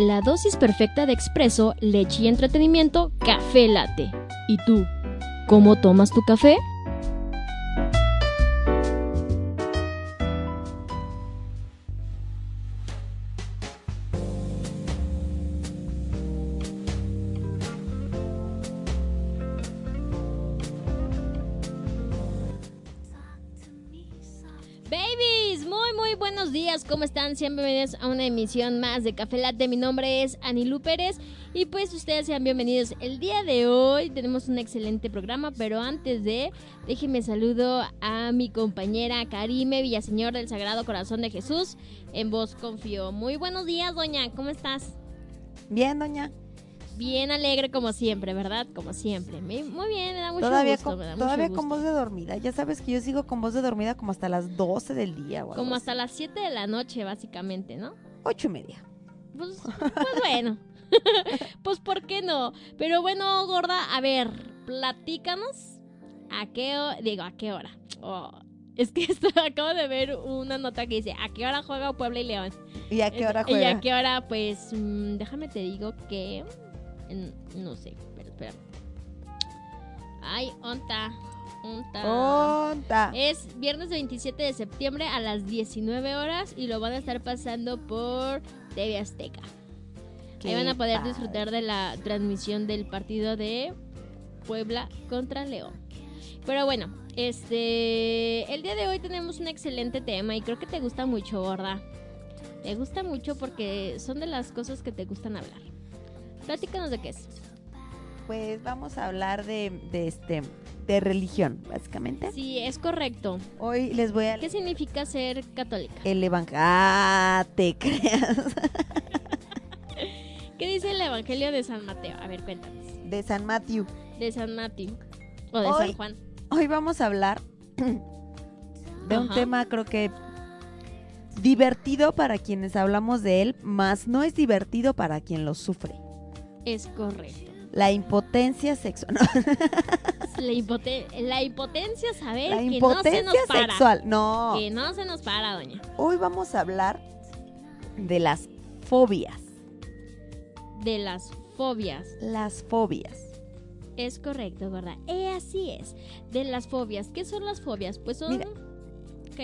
La dosis perfecta de expreso, leche y entretenimiento, café latte. ¿Y tú? ¿Cómo tomas tu café? Están? Sean bienvenidos a una emisión más de Café Latte. Mi nombre es Anilú Pérez y pues ustedes sean bienvenidos. El día de hoy tenemos un excelente programa, pero antes de, déjenme saludo a mi compañera Karime Villaseñor del Sagrado Corazón de Jesús. En vos confío. Muy buenos días, doña, ¿cómo estás? Bien, doña. Bien alegre como siempre, ¿verdad? Como siempre. Muy bien, me da mucho todavía gusto. con, me da mucho todavía con voz de dormida. Ya sabes que yo sigo con voz de dormida como hasta las 12 del día. O algo Como así. hasta las 7 de la noche, básicamente, ¿no? Ocho y media. Pues, pues bueno. pues ¿por qué no? Pero bueno, gorda, a ver, platícanos a qué hora, digo, a qué hora. Oh, es que esto, acabo de ver una nota que dice, ¿a qué hora juega Puebla y León? ¿Y a qué hora Y juega? a qué hora, pues, mm, déjame te digo que, no sé, pero espera. Ay, onta, onta. Onta. Es viernes 27 de septiembre a las 19 horas y lo van a estar pasando por TV Azteca. Ahí van a poder padre. disfrutar de la transmisión del partido de Puebla contra León. Pero bueno, este el día de hoy tenemos un excelente tema y creo que te gusta mucho, gorda. Te gusta mucho porque son de las cosas que te gustan hablar. Platícanos de qué es. Pues vamos a hablar de, de este de religión, básicamente. Sí, es correcto. Hoy les voy a ¿Qué significa ser católica? el evangelio. Ah, te creas. ¿Qué dice el Evangelio de San Mateo? A ver, cuéntanos. De San Matthew. De San Mateo. O de Hoy- San Juan. Hoy vamos a hablar de un tema creo que divertido para quienes hablamos de él, más no es divertido para quien lo sufre. Es correcto. La impotencia sexual. La, impote- la impotencia, saber La que no se nos para. sexual. No. Que no se nos para, doña. Hoy vamos a hablar de las fobias. De las fobias. Las fobias. Es correcto, ¿verdad? Eh, así es. De las fobias. ¿Qué son las fobias? Pues son... Mira,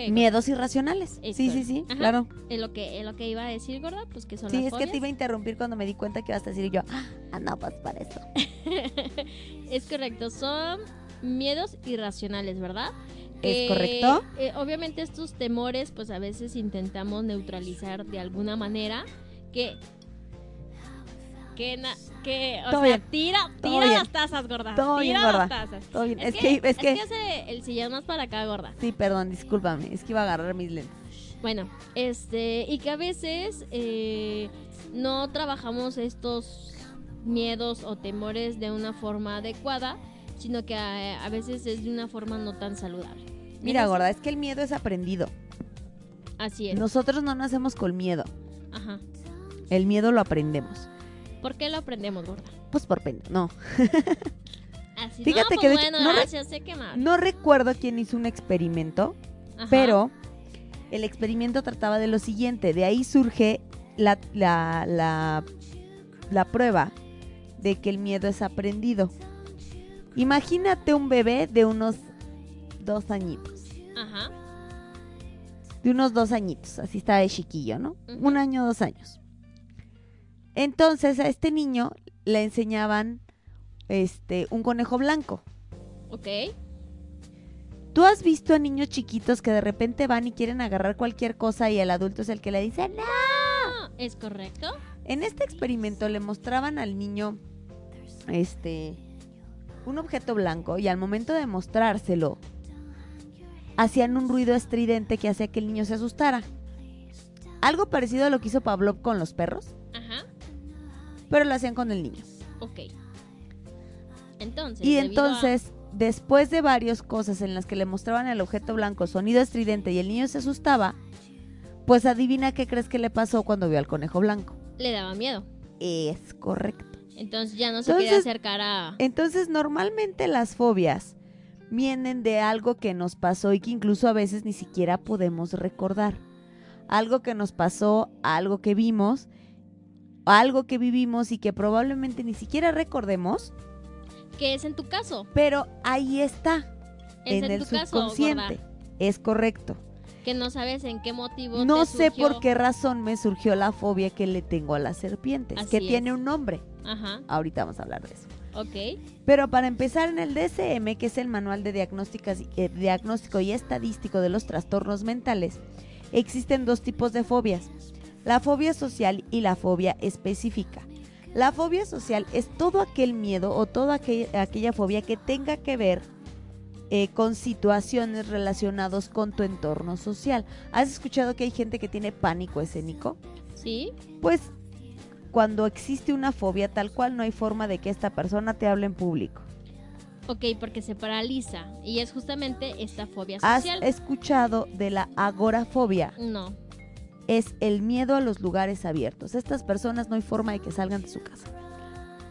Miedos irracionales. Es Sí, sí, sí, Ajá. claro. Es lo que, es lo que iba a decir, gorda, pues que son Sí, las es que te iba a interrumpir cuando me di cuenta que ibas a decir yo, ah, no, pues para eso. es correcto, son miedos irracionales, ¿verdad? ¿Es correcto? eh, obviamente estos temores, pues a veces intentamos neutralizar de alguna manera que... Que, na- que o Todo sea, bien. tira, tira bien. las tazas, gorda. Todo tira bien, gorda. las tazas. Todo bien. Es, Es que, que, es que, el sillón más para acá, gorda. sí, perdón, discúlpame, es que iba a agarrar mis lentes. Bueno, este, y que a veces eh, no trabajamos estos miedos o temores de una forma adecuada, sino que a, a veces es de una forma no tan saludable. Mira, gorda, es que el miedo es aprendido. Así es. Nosotros no nacemos con miedo. Ajá. El miedo lo aprendemos. ¿Por qué lo aprendemos, gorda? Pues por pena. No. Así, Fíjate no, que pues de hecho, bueno, no re- gracias, sé que más. No recuerdo quién hizo un experimento, Ajá. pero el experimento trataba de lo siguiente. De ahí surge la, la, la, la prueba de que el miedo es aprendido. Imagínate un bebé de unos dos añitos. Ajá. De unos dos añitos, así está de chiquillo, ¿no? Un año, dos años. Entonces a este niño le enseñaban este un conejo blanco. Ok. ¿Tú has visto a niños chiquitos que de repente van y quieren agarrar cualquier cosa y el adulto es el que le dice no? Ah, ¿Es correcto? En este experimento le mostraban al niño este un objeto blanco y al momento de mostrárselo hacían un ruido estridente que hacía que el niño se asustara. Algo parecido a lo que hizo Pavlov con los perros, Ajá. Pero lo hacían con el niño. Ok. Entonces. Y a- entonces, después de varias cosas en las que le mostraban al objeto blanco sonido estridente y el niño se asustaba, pues adivina qué crees que le pasó cuando vio al conejo blanco. Le daba miedo. Es correcto. Entonces ya no se Entonces- acercar a. Entonces, normalmente las fobias vienen de algo que nos pasó y que incluso a veces ni siquiera podemos recordar. Algo que nos pasó, algo que vimos, algo que vivimos y que probablemente ni siquiera recordemos, Que es en tu caso. pero ahí está, Es en, en, el caso, subconsciente. es correcto. Que no sabes en qué motivo. No te sé por qué razón me surgió la fobia que le tengo a las serpientes, Así que es. tiene un nombre. Ajá. Ahorita vamos a hablar de eso. Ok. Pero para empezar, en el DSM, que es el Manual de Diagnósticas- eh, Diagnóstico y Estadístico de los Trastornos Mentales, existen dos tipos de fobias, la fobia social y la fobia específica. La fobia social es todo aquel miedo o toda aquel- aquella fobia que tenga que ver eh, con situaciones relacionadas con tu entorno social. ¿Has escuchado que hay gente que tiene pánico escénico? Sí. Pues cuando existe una fobia tal cual no hay forma de que esta persona te hable en público. Ok, porque se paraliza. Y es justamente esta fobia ¿Has social. escuchado de la agorafobia? No. Es el miedo a los lugares abiertos. Estas personas no hay forma de que salgan de su casa.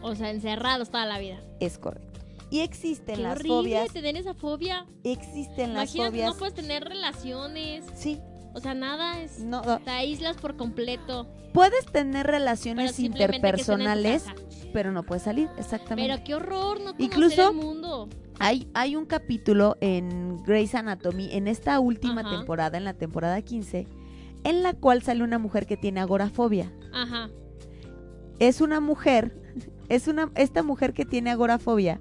O sea, encerrados toda la vida. Es correcto. Y existen Qué las horrible fobias. tener esa fobia. Existen las Imagínate, fobias. no puedes tener relaciones. Sí, O sea, nada es. no, no. Te aíslas por completo. Puedes tener relaciones interpersonales, pero no puedes salir, exactamente. Pero qué horror no Incluso- el mundo. Hay, hay un capítulo en Grey's Anatomy, en esta última Ajá. temporada, en la temporada 15, en la cual sale una mujer que tiene agorafobia. Ajá. Es una mujer, es una, esta mujer que tiene agorafobia,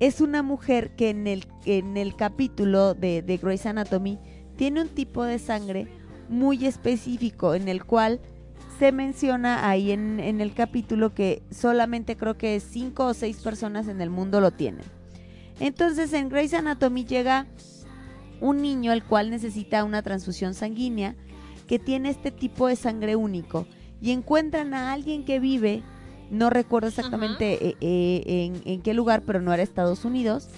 es una mujer que en el, en el capítulo de, de Grey's Anatomy tiene un tipo de sangre muy específico, en el cual se menciona ahí en, en el capítulo que solamente creo que cinco o seis personas en el mundo lo tienen. Entonces en Grey's Anatomy llega un niño el cual necesita una transfusión sanguínea que tiene este tipo de sangre único y encuentran a alguien que vive, no recuerdo exactamente eh, eh, en, en qué lugar, pero no era Estados Unidos,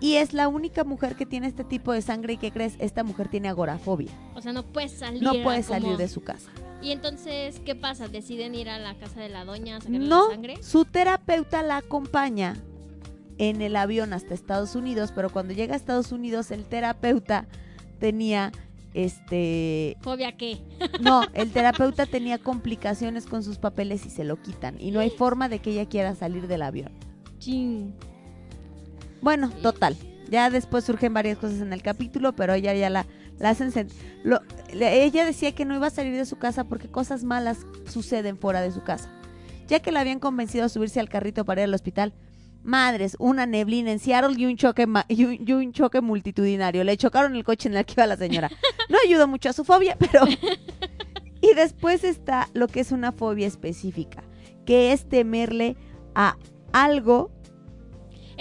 y es la única mujer que tiene este tipo de sangre y que crees, esta mujer tiene agorafobia, O sea, no puedes salir. no puede como- salir de su casa. Y entonces, ¿qué pasa? ¿Deciden ir a la casa de la doña a sacarle No, la sangre? su terapeuta la acompaña en el avión hasta Estados Unidos, pero cuando llega a Estados Unidos el terapeuta tenía este ¿Fobia qué? no, el terapeuta tenía complicaciones con sus papeles y se lo quitan y no hay forma de que ella quiera salir del avión. Chin. Bueno, total. Ya después surgen varias cosas en el capítulo, pero ella ya la, la hacen... lo- ella decía que no iba a salir de su casa porque cosas malas suceden fuera de su casa. Ya que la habían convencido a subirse al carrito para ir al hospital. Madres, una neblina en Seattle y un choque ma- y un, y un choque multitudinario. Le chocaron el coche en el que iba la señora. No ayudó mucho a su fobia, pero... y después está lo que es una fobia específica, que es temerle a algo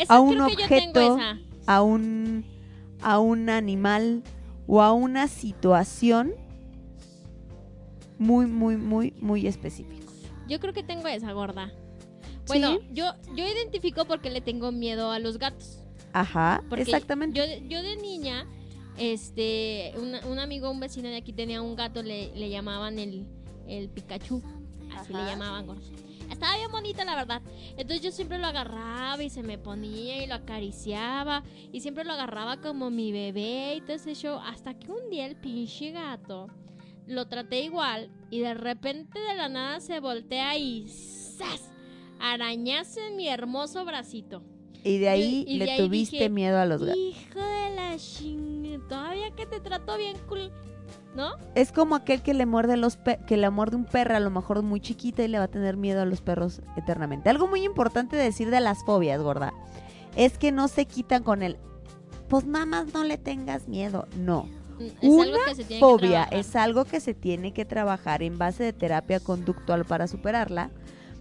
A un objeto. a un, a un animal o a una situación muy, muy, muy, muy específico. Yo creo que tengo esa gorda. Bueno, Sí. yo, yo identifico porque le tengo miedo a los gatos. Ajá, Porque exactamente. Yo, de- yo de niña, este, una- un amigo, un vecino de aquí tenía un gato, le, le llamaban el, el Pikachu. Así Ajá. le llamaban. Estaba bien bonita, la verdad. Entonces yo siempre lo agarraba y se me ponía y lo acariciaba. Y siempre lo agarraba como mi bebé y todo ese show. Hasta que un día el pinche gato lo traté igual. Y de repente de la nada se voltea y ¡zas! Arañazo en mi hermoso bracito. y de ahí y le ahí tuviste dije, miedo a los gatos. Hijo de la ching, todavía que te trato bien cool, ¿no? Es como aquel que le muerde los pe- que le muerde un perro a lo mejor muy chiquita y le va a tener miedo a los perros eternamente. Algo muy importante de decir de las fobias, gorda, es que no se quitan con el pues nada más no le tengas miedo. No. Mm, Es Una algo que se tiene que fobia trabajar. es algo que se tiene que trabajar en base de terapia conductual para superarla.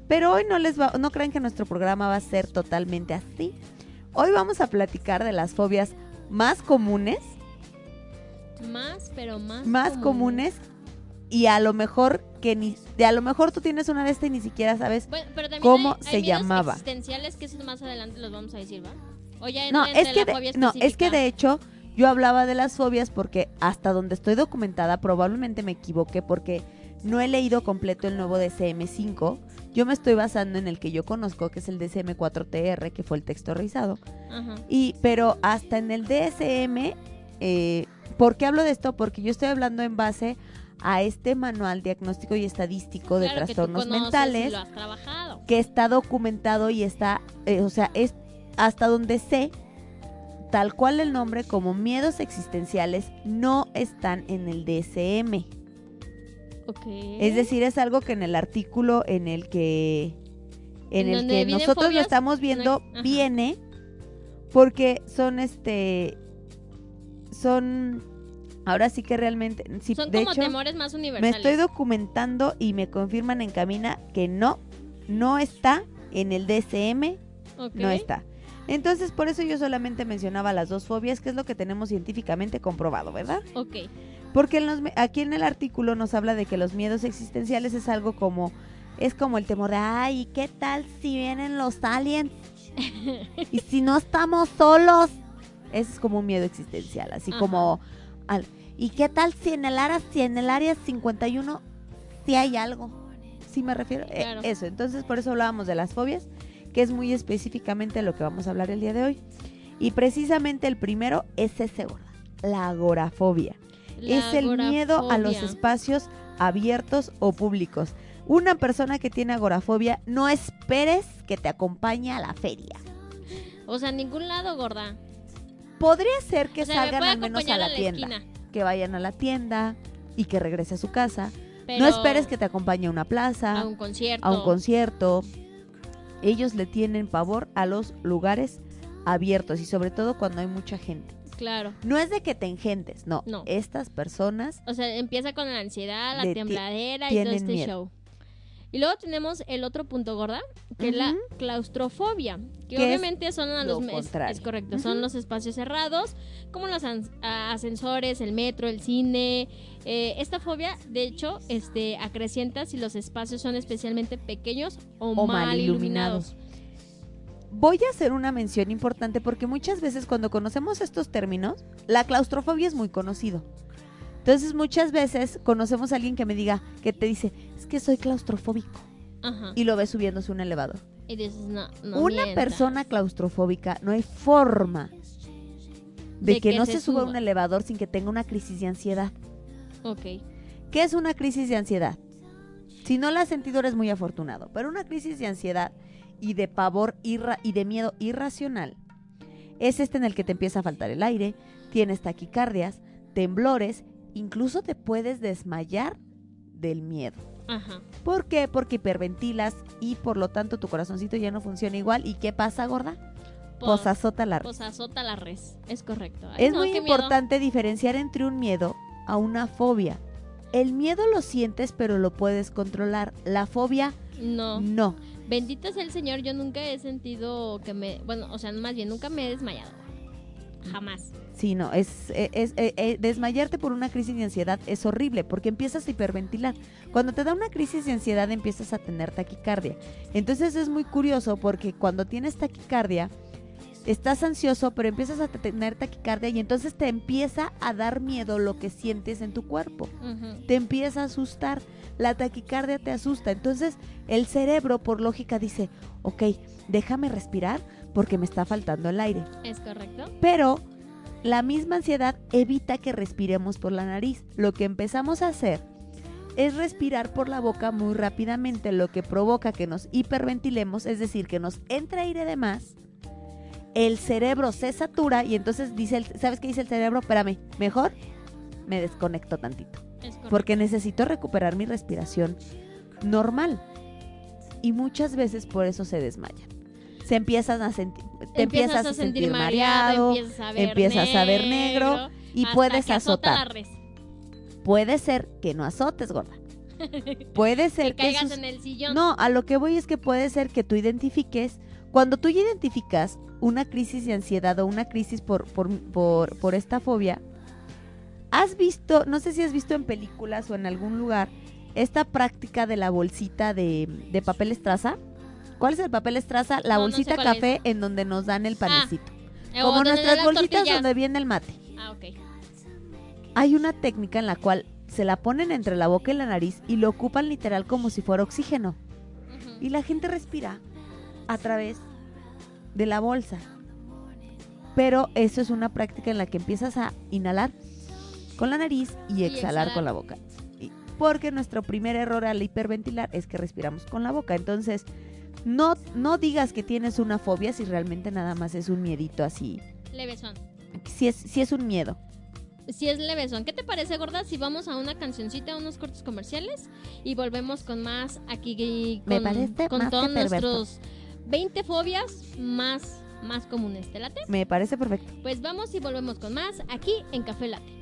Pero hoy no les va, no crean que nuestro programa va a ser totalmente así. Hoy vamos a platicar de las fobias más comunes, Más, pero más. más comunes y a lo mejor que ni de a lo mejor tú tienes una de estas y ni siquiera sabes. Bueno, pero ¿Cómo hay- hay se llamaba? existenciales que eso más adelante los vamos a decir, ¿va? O ya No, es que la de, no, es que de hecho yo hablaba de las fobias porque hasta donde estoy documentada probablemente me equivoqué porque no he leído completo el nuevo DCM5. Yo me estoy basando en el que yo conozco, que es el DCM4TR, que fue el texto revisado. Ajá. Y, pero hasta en el DSM, eh, ¿por qué hablo de esto? Porque yo estoy hablando en base a este manual diagnóstico y estadístico de Claro que tú trastornos y mentales lo has trabajado. que está documentado y está, eh, o sea, es hasta donde sé, tal cual el nombre como miedos existenciales no están en el DSM. Ok. Es decir, es algo que en el artículo en el que en ¿En el que nosotros lo estamos viendo viene porque son este son ahora sí que realmente sí, Son de como hecho temores más me universales. estoy documentando y me confirman en cabina que no no está en el DSM no está. Entonces, por eso yo solamente mencionaba las dos fobias, que es lo que tenemos científicamente comprobado, ¿verdad? Ok. Porque en los me- aquí en el artículo nos habla de que los miedos existenciales es algo como, es como el temor de, ay, ¿y ¿qué tal si vienen los aliens? y si no estamos solos. Ese es como un miedo existencial, así Ajá. como, al- ¿y qué tal si en el área, si en el área 51 sí hay algo? Sí me refiero, eh, Claro. eso. Entonces, por eso hablábamos de las fobias, que es muy específicamente lo que vamos a hablar el día de hoy. Y precisamente el primero es ese, gorda, la agorafobia es el miedo a los espacios abiertos o públicos. Una persona que tiene agorafobia, no esperes que te acompañe a la feria. O sea, en ningún lado, gorda. Podría ser que o sea, me salgan al menos a la, tienda, esquina, que vayan a la tienda y que regrese a su casa. pero No esperes que te acompañe a una plaza, a un concierto. a un concierto. Ellos le tienen pavor a los lugares abiertos y sobre todo cuando hay mucha gente. Claro. No es de que te engentes, no. No. Estas personas O sea, empieza con la ansiedad, la tembladera y todo este miedo. show. Y luego tenemos el otro punto gorda, que es la claustrofobia, que obviamente son a lo los es- contrario. es correcto, son los espacios cerrados, como los ascensores, el metro, el cine. Eh, esta fobia, de hecho, este acrecienta si los espacios son especialmente pequeños o, O mal, mal iluminados. Voy a hacer una mención importante porque muchas veces cuando conocemos estos términos, la claustrofobia es muy conocido. Entonces muchas veces conocemos a alguien que me diga, que te dice, es que soy claustrofóbico Ajá. y lo ve subiéndose un elevador. No una mientas. persona claustrofóbica no hay forma de, De que, que no se suba a un elevador sin que tenga una crisis de ansiedad. Ok. ¿Qué es una crisis de ansiedad? Si no la has sentido eres muy afortunado, pero una crisis de ansiedad y de pavor irra- y de miedo irracional es este en el que te empieza a faltar el aire, tienes taquicardias, temblores, incluso te puedes desmayar del miedo. Ajá. ¿Por qué? Porque hiperventilas y por lo tanto tu corazoncito ya no funciona igual. ¿Y qué pasa, gorda? Pues, azota la pues azota la res. Es correcto. Ay, Es no, muy miedo. importante diferenciar entre un miedo a una fobia. El miedo lo sientes pero lo puedes controlar. La fobia No. no. Bendito sea el Señor, yo nunca he sentido que me. Bueno, o sea, más bien, nunca me he desmayado. Jamás. Sí, no, es, es- es- eh, eh, desmayarte por una crisis de ansiedad es horrible porque empiezas a hiperventilar. Cuando te da una crisis de ansiedad empiezas a tener taquicardia. Entonces es muy curioso porque cuando tienes taquicardia estás ansioso pero empiezas a tener taquicardia y entonces te empieza a dar miedo lo que sientes en tu cuerpo. Te empieza a asustar, la taquicardia te asusta, entonces el cerebro por lógica dice, ok, déjame respirar porque me está faltando el aire. Es correcto. Pero la misma ansiedad evita que respiremos por la nariz. Lo que empezamos a hacer es respirar por la boca muy rápidamente, lo que provoca que nos hiperventilemos, es decir, que nos entre aire de más. El cerebro se satura y entonces dice, el- ¿sabes qué dice el cerebro? Espérame, mejor me desconecto tantito. Porque necesito recuperar mi respiración normal. Y muchas veces por eso se desmayan. Se empiezan a sentir, te empiezas, a sentir, mareado, empiezas a ver empiezas a ver negro y puedes que azota azotar. Puede ser que no azotes, gorda. Puede Que ser que, caigas sus- en el sillón. No, a lo que voy es que puede ser que tú identifiques Cuando tú ya identificas una crisis de ansiedad o una crisis por, por, por, por esta fobia, has visto, no sé si has visto en películas o en algún lugar, esta práctica de la bolsita de, de papel estraza. ¿Cuál es el papel estraza? La No, no sé bolsita café en donde nos dan el panecito. Eh, Como nuestras bolsitas tortillas. donde viene el mate. Ah, ok. Hay una técnica en la cual se la ponen entre la boca y la nariz y lo ocupan literal como si fuera oxígeno. Y la gente respira a través de la bolsa. Pero eso es una práctica en la que empiezas a inhalar con la nariz y Y exhalar, exhalar. con la boca. Y- Porque nuestro primer error al hiperventilar es que respiramos con la boca. Entonces, no, no digas que tienes una fobia si realmente nada más es un miedito así. Levesón. Si es, si es un miedo. Si es levesón. ¿Qué te parece, gorda, si vamos a una cancioncita, a unos cortos comerciales y volvemos con más aquí con, Me parece con más que todos perverso. nuestros 20 fobias más, más comunes? ¿Te late? Me parece perfecto. Pues vamos y volvemos con más aquí en Café Latte.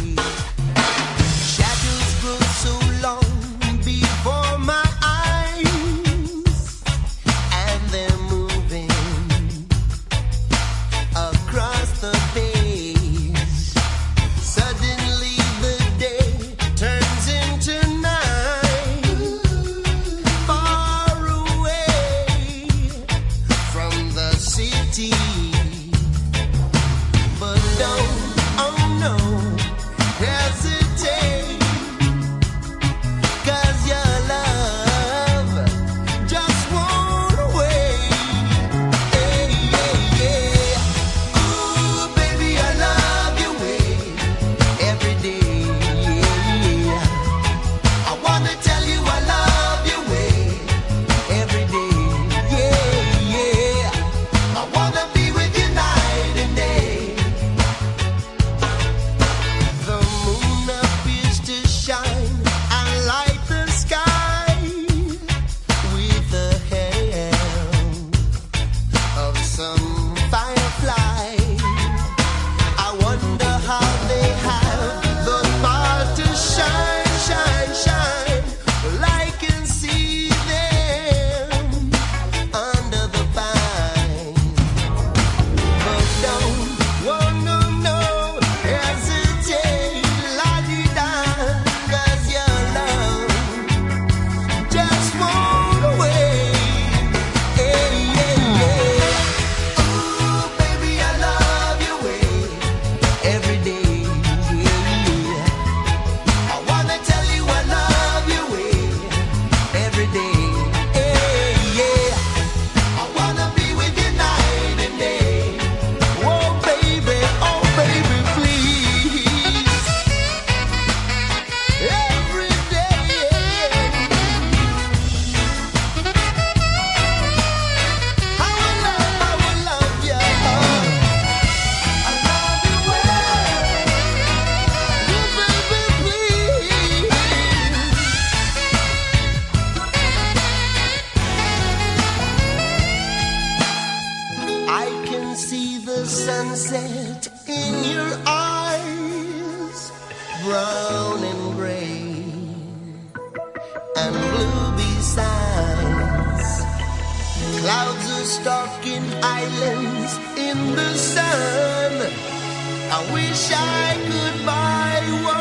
I wish I could buy one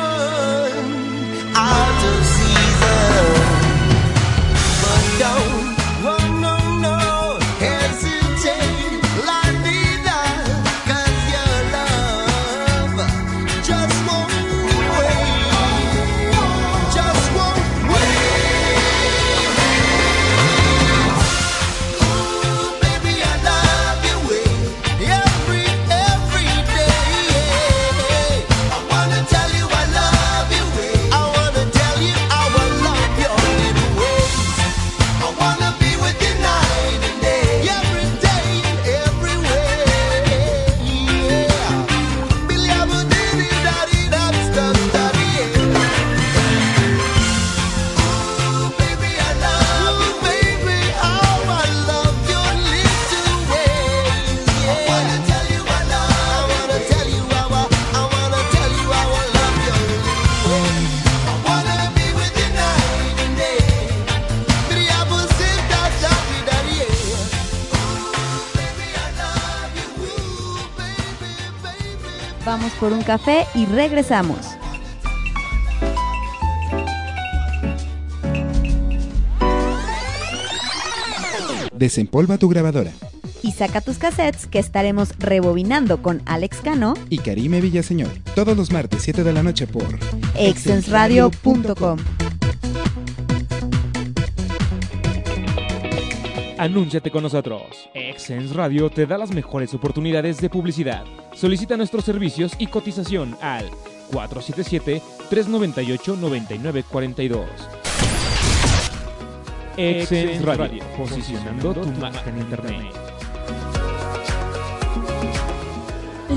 café y regresamos. Desempolva tu grabadora. Y saca tus cassettes que estaremos rebobinando con Alex Cano, Y Karime Villaseñor. Todos los martes 7 de la noche por exensradio.com. Anúnciate con nosotros. Exens Radio te da las mejores oportunidades de publicidad. Solicita nuestros servicios y cotización al 477-398-9942. Exens Radio, posicionando tu marca en Internet.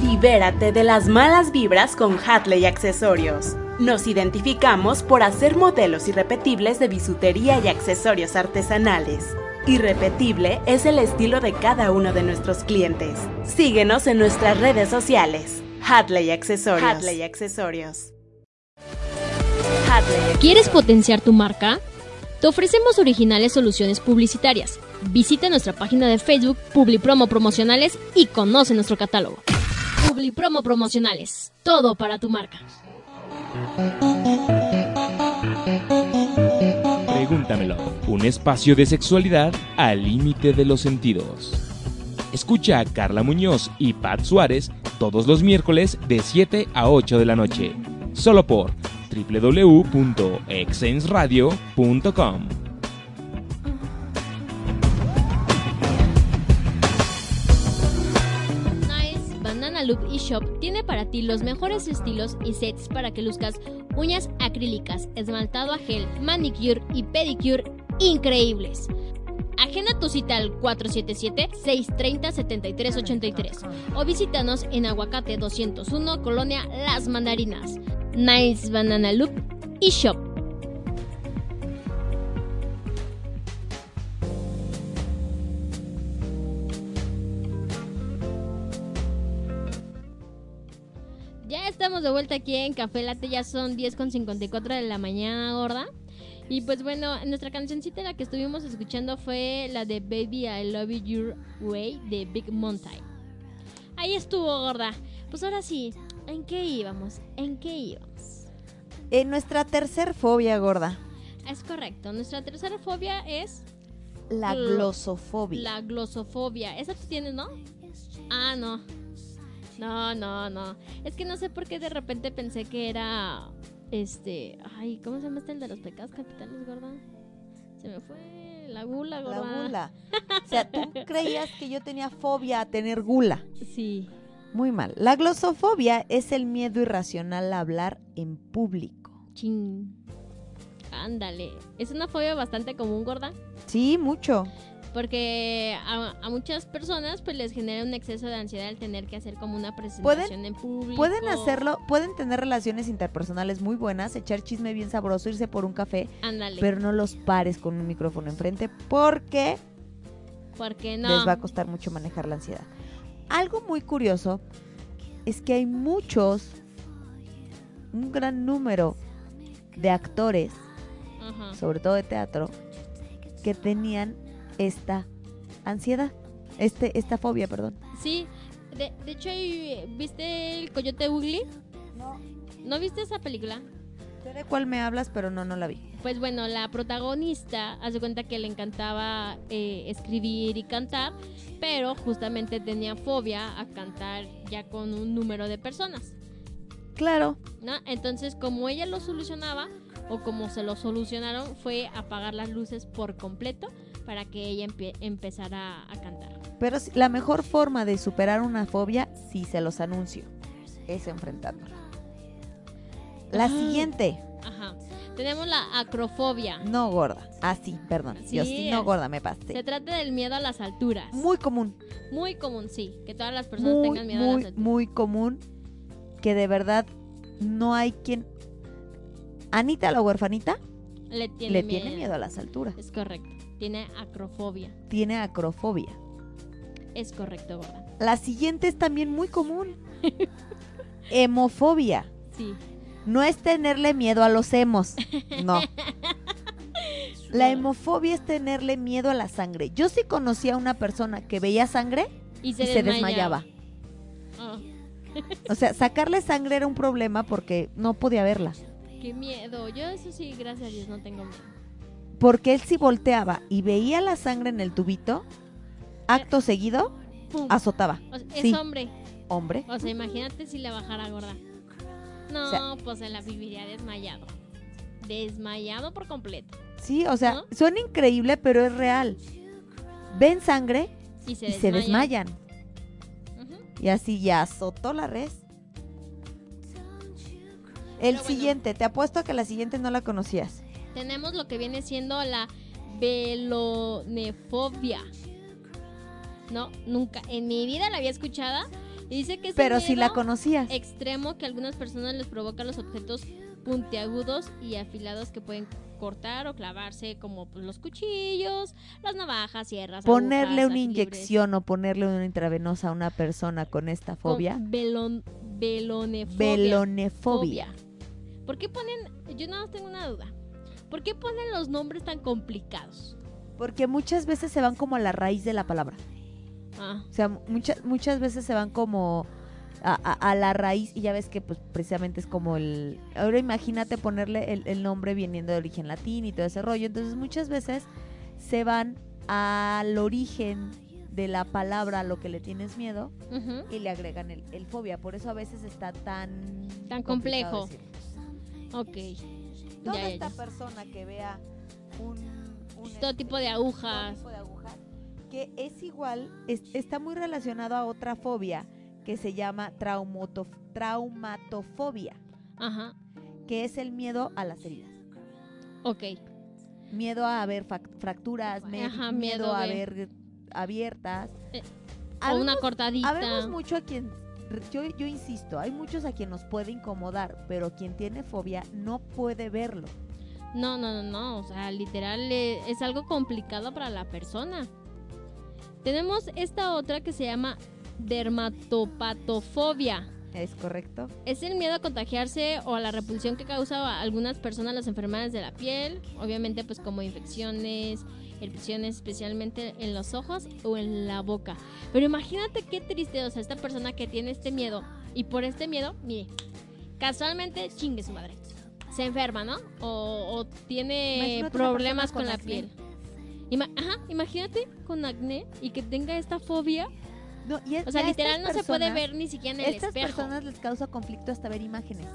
Libérate de las malas vibras con Hatley Accesorios. Nos identificamos por hacer modelos irrepetibles de bisutería y accesorios artesanales. Irrepetible es el estilo de cada uno de nuestros clientes. Síguenos en nuestras redes sociales. Hatley Accesorios. Hatley Accesorios. ¿Quieres potenciar tu marca? Te ofrecemos originales soluciones publicitarias. Visita nuestra página de Facebook Publipromo Promocionales y conoce nuestro catálogo. Publipromo Promocionales. Todo para tu marca. Pregúntamelo. Un espacio de sexualidad al límite de los sentidos. Escucha a Carla Muñoz y Pat Suárez todos los miércoles de 7 a 8 de la noche. Solo por www.exensradio.com. Banana Loop eShop tiene para ti los mejores estilos y sets para que luzcas uñas acrílicas, esmaltado a gel, manicure y pedicure increíbles. Agenda tu cita al 477-630-7383 o visítanos en Aguacate 201, Colonia Las Mandarinas. Nice Banana Loop eShop. Ya estamos de vuelta aquí en Café Latte, ya son 10.54 de la mañana, gorda. Y pues bueno, nuestra cancioncita la que estuvimos escuchando fue la de Baby I Love You Your Way de Big Mountain. Ahí estuvo, gorda. Pues ahora sí, ¿en qué íbamos? ¿En qué íbamos? En nuestra tercer fobia gorda, Es correcto, nuestra tercera fobia es la Glo- glosofobia. la glosofobia. ¿Esa tú tienes, no? Ah, no. No, no, no. Es que no sé por qué de repente pensé que era. Este. Ay, ¿cómo se llama este el de los pecados capitales, gorda? Se me fue. La gula, La gorda. gula. O sea, tú creías que yo tenía fobia a tener gula. Sí. Muy mal. La glosofobia es el miedo irracional a hablar en público. Chin. Ándale. Es una fobia bastante común, gorda. Sí, mucho. Porque a, a muchas personas pues les genera un exceso de ansiedad al tener que hacer como una presentación en público. Pueden hacerlo, pueden tener relaciones interpersonales muy buenas, echar chisme bien sabroso, irse por un café, Ándale. pero no los pares con un micrófono enfrente porque porque no. les va a costar mucho manejar la ansiedad. Algo muy curioso es que hay muchos, un gran número de actores, Ajá. sobre todo de teatro, que tenían esta ansiedad, este, esta fobia, perdón. Sí, de, de hecho, ahí, ¿viste el Coyote Ugly? No. ¿No viste esa película? Sé de cuál me hablas, pero no, no la vi. Pues bueno, la protagonista hace cuenta que le encantaba eh, escribir y cantar, pero justamente tenía fobia a cantar ya con un número de personas, Claro, ¿no? Entonces, como ella lo solucionaba, o como se lo solucionaron, fue apagar las luces por completo para que ella empezara a cantar. pero la mejor forma de superar una fobia, si se los anuncio, es enfrentándola. La Ah. siguiente, Ajá. Tenemos la acrofobia. no gorda. Ah, sí, perdón. Sí, Yo sí, no gorda, me Se pasé. trata del miedo a las alturas. Muy común. Muy común, sí. Que todas las personas muy, tengan miedo a las alturas. muy común que de verdad no hay quien... Anita, la huerfanita, Le tiene le miedo. tiene miedo a las alturas. Es correcto. Tiene acrofobia. Tiene acrofobia. Es correcto, gorda. La siguiente es también muy común. Hemofobia. Sí. No es tenerle miedo a los hemos. No. La hemofobia es tenerle miedo a la sangre. Yo sí conocí a una persona que veía sangre Y se, y se desmayaba. Ah, O sea, sacarle sangre era un problema porque no podía verla. Qué miedo. Yo eso sí, gracias a Dios, no tengo miedo. Porque él si volteaba y veía la sangre en el tubito, acto seguido, Pum. azotaba. O sea, es Sí. hombre. Hombre. O sea, imagínate si la bajara gorda. No, O sea- pues se la viviría desmayado. Desmayado por completo. Sí, o sea, ¿No? suena increíble, pero es real. Ven sangre Y se y se desmayan. Y así ya azotó la res. El bueno. siguiente, te apuesto a que la siguiente no la conocías. Tenemos lo que viene siendo la velonefobia. No, nunca. En mi vida la había escuchada. Y dice que es Pero si la conocías. extremo que a algunas personas les provoca los objetos puntiagudos y afilados que pueden cortar o clavarse como pues, los cuchillos, las navajas, sierras. Ponerle agujas, una inyección o ponerle una intravenosa a una persona con esta Con fobia. velon- velonefobia. Velonefobia. ¿Por qué ponen, yo nada más tengo una duda, ¿por qué ponen los nombres tan complicados? Porque muchas veces se van como a la raíz de la palabra. Ah, O sea, muchas muchas veces se van como a, a- a la raíz y ya ves que pues precisamente es como el... Ahora imagínate ponerle el, el nombre viniendo de origen latín y todo ese rollo. Entonces muchas veces se van al origen de la palabra a lo que le tienes miedo y le agregan el, el fobia. Por eso a veces está tan... Tan complejo. ok. Toda Ya, esta ya. persona que vea un... un, Todo este, tipo de todo agujas. tipo de agujas, que es igual, es- está muy relacionado a otra fobia que se llama traumatofobia, Ajá, que es el miedo a las heridas. ok. Miedo a fac- fracturas, Ajá, miedo, miedo a ver abiertas. Eh, O una cortadita. Habemos mucho a quien, yo, yo insisto, hay muchos a quien nos puede incomodar, pero quien tiene fobia no puede verlo. No, no, no, no. O sea, literal es algo complicado para la persona. Tenemos esta otra que se llama dermatopatofobia. ¿Es correcto? Es el miedo a contagiarse o a la repulsión que causa a algunas personas las enfermedades de la piel, obviamente pues como infecciones, erupciones especialmente en los ojos o en la boca. Pero imagínate qué triste, o sea, esta persona que tiene este miedo y por este miedo, mire, casualmente chingue su madre. Se enferma, ¿no? O, o tiene problemas con, con la acné. piel. Ima- Ajá, imagínate con acné y que tenga esta fobia. No, y es- O sea, literal no estas se puede ver ni siquiera en el Estas espejo. personas les causa conflicto hasta ver imágenes.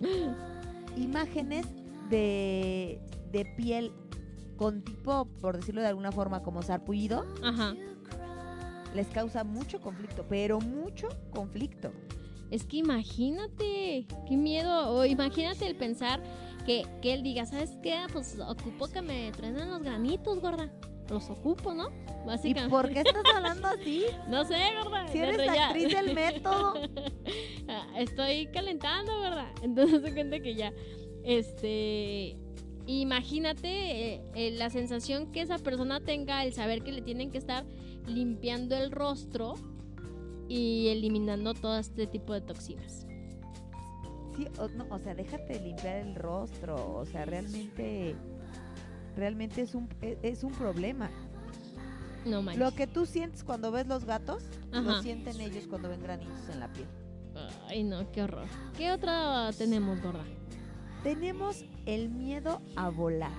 imágenes de, de piel con tipo, por decirlo de alguna forma, como sarpullido, Ajá. les causa mucho conflicto, pero mucho conflicto. Es que imagínate, qué miedo. O imagínate el pensar que, que él diga, ¿sabes qué? Pues ocupo que me truenen los granitos, gorda. Los ocupo, ¿no? ¿Y por qué estás hablando así? No sé, gorda. Si eres ya- actriz del método. Ah, Estoy calentando, ¿verdad? Entonces se cuenta que ya. Este. Imagínate eh, eh, la sensación que esa persona tenga, el saber que le tienen que estar limpiando el rostro y eliminando todo este tipo de toxinas. Sí, o, no, o sea, déjate limpiar el rostro. O sea, realmente, realmente es un, es, es un problema. No manches. Lo que tú sientes cuando ves los gatos, lo sienten ellos cuando ven granitos en la piel. Ay, no, qué horror. ¿Qué otra tenemos, gorda? Tenemos el miedo a volar.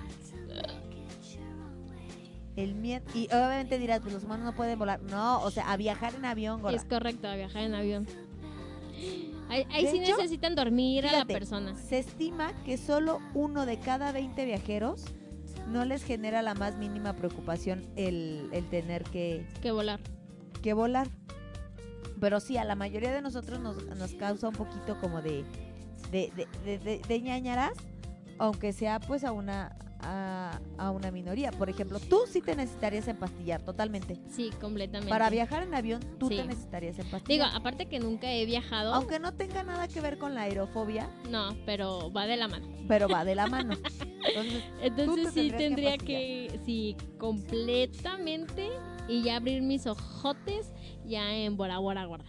El miedo. Y obviamente dirás, pues los humanos no pueden volar. No, o sea, a viajar en avión, gorda. Es correcto, a viajar en avión. Ahí, sí hecho, necesitan dormir a la persona. Se estima que solo uno de cada 20 viajeros no les genera la más mínima preocupación el, el tener que, Que volar. que volar. Pero sí, a la mayoría de nosotros nos, nos causa un poquito como de, de, de, de, de- de ñañaras, aunque sea pues a una, a, a una minoría. Por ejemplo, tú sí te necesitarías empastillar totalmente. Sí, completamente. Para viajar en avión, tú Sí. te necesitarías Digo, empastillar. aparte que nunca he viajado. aunque no tenga nada que ver con la aerofobia, No, pero va de la mano. pero va de la mano. Entonces, Entonces te sí que tendría que, sí, completamente y ya abrir mis ojotes ya en Bora Bora Gorda.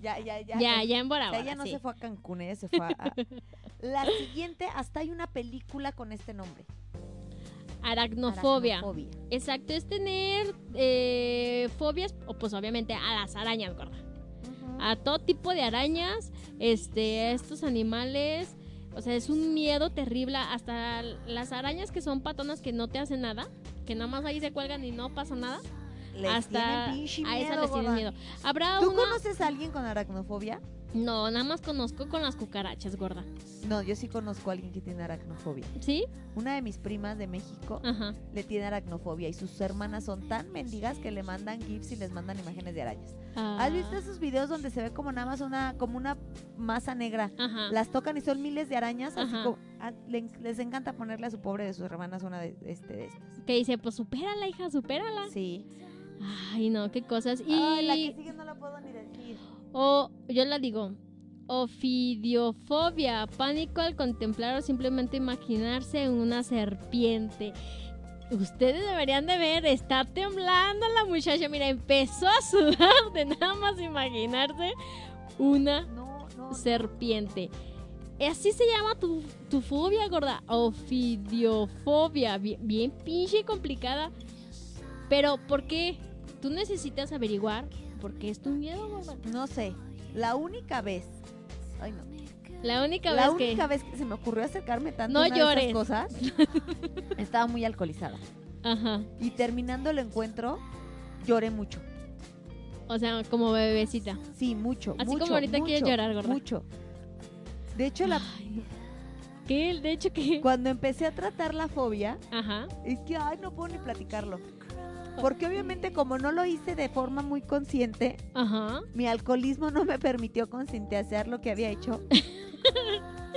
ya, ya, ya. Ya, ya en Bora O sea, Bora, ella no sí. se fue a Cancún, ella se fue a- La siguiente, hasta hay una película con este nombre. Aracnofobia. Aracnofobia. Exacto, es tener eh, fobias, o pues obviamente a las arañas, gorda. A todo tipo de arañas, este, a estos animales. O sea, es un miedo terrible. Hasta las arañas que son patonas que no te hacen nada, que nada más ahí se cuelgan y no pasa nada. Les hasta a miedo, les tienen miedo. Habrá ¿Tú una. conoces a alguien con aracnofobia? No, nada más conozco con las cucarachas, gorda. No, yo sí conozco a alguien que tiene aracnofobia. ¿Sí? Una de mis primas de México Ajá. le tiene aracnofobia y sus hermanas son tan mendigas que le mandan gifs y les mandan imágenes de arañas. ¿Has visto Ah, esos videos donde se ve como nada más una, como una masa negra? Ajá. Las tocan y son miles de arañas, así como- ah, le- les encanta ponerle a su pobre de sus hermanas una de, este, de estas. Que dice, pues supérala, hija, supérala. Sí. Ay, no, qué cosas. Y. Ay, la que sigue no la puedo ni decir. O, yo la digo, ofidiofobia, pánico al contemplar o simplemente imaginarse una serpiente. Ustedes deberían de ver, está temblando la muchacha. Mira, empezó a sudar de nada más imaginarse una No, no. serpiente. Así se llama tu, tu fobia, gorda. Ofidiofobia. Bien, bien pinche complicada. Pero, ¿por qué? Tú necesitas averiguar por qué es tu miedo, gorda. No sé. La única vez. Ay, no. La única La vez que... única vez que se me ocurrió acercarme tanto No a esas cosas, estaba muy alcoholizada. Ajá. Y terminando el encuentro, lloré mucho. O sea, como bebecita. Sí, mucho. Así mucho, como ahorita quieres llorar, gorda. Mucho. De hecho, la, ¿Qué? De hecho, que... cuando empecé a tratar la fobia, Ajá. es que, ay, no puedo ni platicarlo. Porque obviamente como no lo hice de forma muy consciente, Ajá. mi alcoholismo no me permitió conscientizar lo que había hecho.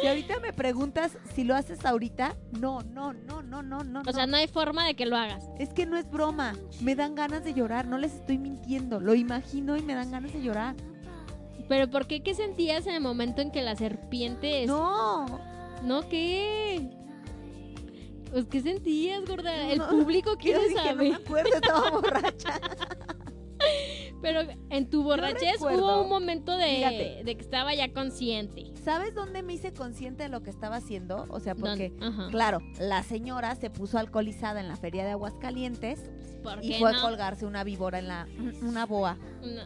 si ahorita me preguntas si lo haces ahorita, no, no, no, no, no, no. O sea, no hay forma de que lo hagas. Es que no es broma. Me dan ganas de llorar, no les estoy mintiendo. Lo imagino y me dan ganas de llorar. Pero ¿por qué? ¿Qué sentías en el momento en que la serpiente... es- No. ¿No qué? Pues, ¿qué sentías, gorda? El No, público quiere dije, no me saber. acuerdo, estaba borracha. Pero en tu borrachez hubo un momento de, que estaba ya consciente. ¿Sabes dónde me hice consciente de lo que estaba haciendo? O sea, porque, claro, la señora se puso alcoholizada en la feria de Aguascalientes ¿Por y fue a no? colgarse una víbora en la, una boa.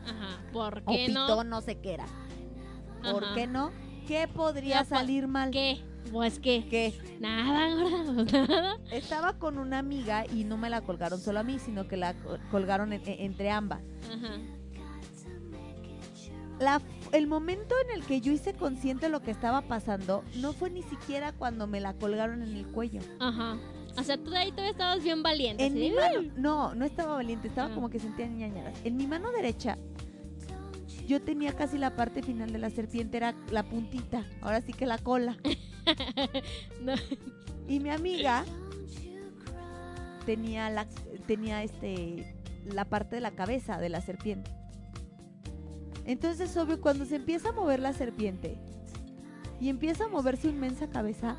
Ajá. ¿Por O qué no? pitón, no sé qué era. ¿Por Ajá. qué no? ¿Qué podría pues, salir mal? ¿Qué? Pues qué. ¿Qué? Nada, gorda, pues nada. Estaba con una amiga y no me la colgaron solo a mí, sino que la co- colgaron en- en- entre ambas. Ajá. La- el momento en el que yo hice consciente lo que estaba pasando no fue ni siquiera cuando me la colgaron en el cuello. Ajá. O sea, tú de ahí todavía estabas bien valiente. En ¿sí? mi mano, no, no estaba valiente, estaba Ah. como que sentía ñañaras. En mi mano derecha, yo tenía casi la parte final de la serpiente, era la puntita, ahora sí que la cola. No. Y mi amiga tenía la, tenía este, la parte de la cabeza de la serpiente. Entonces, obvio, cuando se empieza a mover la serpiente y empieza a mover su inmensa cabeza,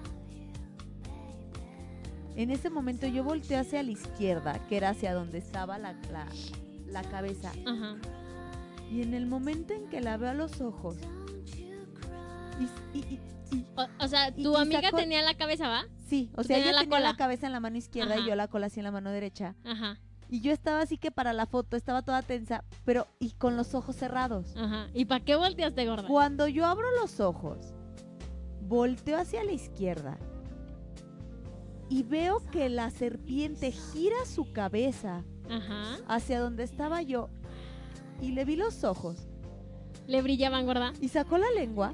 en ese momento yo volteé hacia la izquierda, que era hacia donde estaba la, la, la cabeza. Ajá. Y en el momento en que la veo a los ojos, y, y- y- O, o sea, tu amiga sacó- tenía la cabeza, ¿va? sí, o sea, ella la tenía cola. la cabeza en la mano izquierda Ajá. y yo la cola así en la mano derecha. Ajá. Y yo estaba así que para la foto estaba toda tensa, pero y con los ojos cerrados. Ajá. ¿Y para qué volteaste, gorda? Cuando yo abro los ojos, volteo hacia la izquierda y veo que la serpiente gira su cabeza Ajá. hacia donde estaba yo y le vi los ojos Le brillaban, gorda. y sacó la lengua.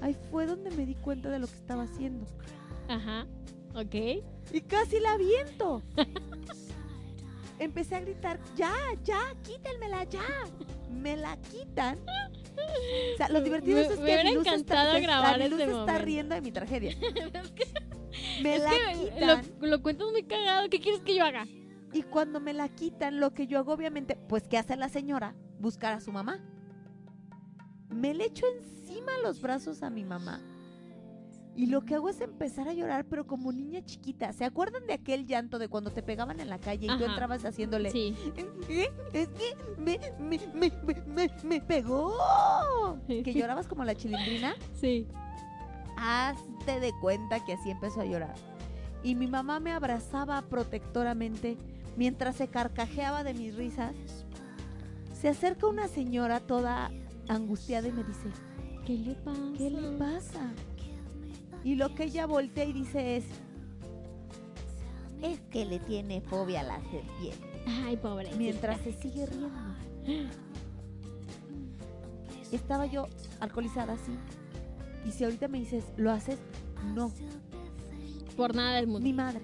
Ahí fue donde me di cuenta de lo que estaba haciendo. Ajá. Ok. Y casi la aviento. Empecé a gritar, ya, ya, quítenmela, ya. Me la quitan. O sea, lo divertido Me- es me que hubiera Aviluz está, encantado se- grabar Aviluz ese está riendo de mi tragedia. me Es la que quitan. lo, lo cuentas muy cagado. ¿Qué quieres que yo haga? Y cuando me la quitan, lo que yo hago, obviamente, pues, ¿qué hace la señora? Buscar a su mamá. Me le echo encima los brazos a mi mamá. Y lo que hago es empezar a llorar, pero como niña chiquita. ¿Se acuerdan de aquel llanto de cuando te pegaban en la calle y tú entrabas haciéndole? Sí. ¿Eh? Es que me, me, me, me, me, me pegó. Que llorabas como la chilindrina. Sí. Hazte de cuenta que así empezó a llorar. Y mi mamá me abrazaba protectoramente mientras se carcajeaba de mis risas. Se acerca una señora toda angustiada y me dice, ¿Qué le pasa? ¿qué le pasa? Y lo que ella voltea y dice es, es que le tiene fobia a la serpiente. Ay, pobre. Mientras se sigue riendo. Estaba yo alcoholizada así. Y si ahorita me dices, ¿lo haces? No, Por nada del mundo. ni madres.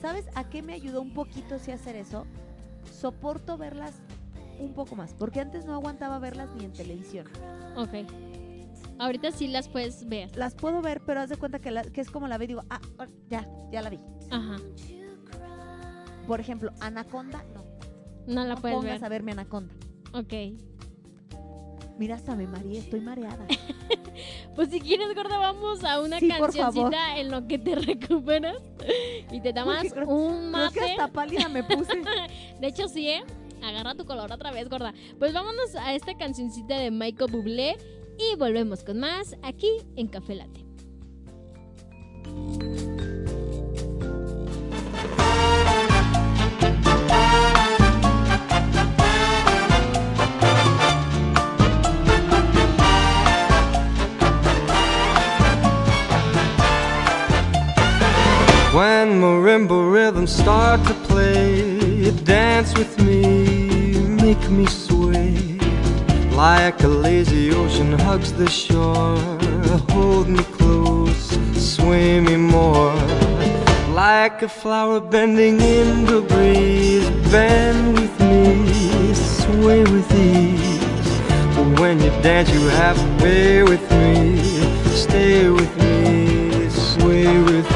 ¿Sabes a qué me ayudó un poquito si hacer eso? Soporto verlas un poco más, porque antes no aguantaba verlas ni en televisión. Ok. Ahorita sí las puedes ver. Las puedo ver, pero haz de cuenta que, la- que es como la ve y digo, ah, ya, ya la vi. Ajá. Por ejemplo, Anaconda, no. No la no puedes pongas ver. a verme Anaconda. Ok. Mira, hasta me mareé, estoy mareada. Pues si quieres, gorda, vamos a una Sí, cancioncita en lo que te recuperas. Y te tomas Uy, creo- un Creo que mate. hasta pálida me puse. De hecho, sí, ¿eh? Agarra tu color otra vez, gorda. Pues vámonos a esta cancioncita de Michael Bublé y volvemos con más aquí en Café Latte. When marimba rhythms start to play, dance with me, make me sway. Like a lazy ocean hugs the shore, hold me close, sway me more. Like a flower bending in the breeze, bend with me, sway with ease. When you dance, you have to way with me, stay with me, sway with me.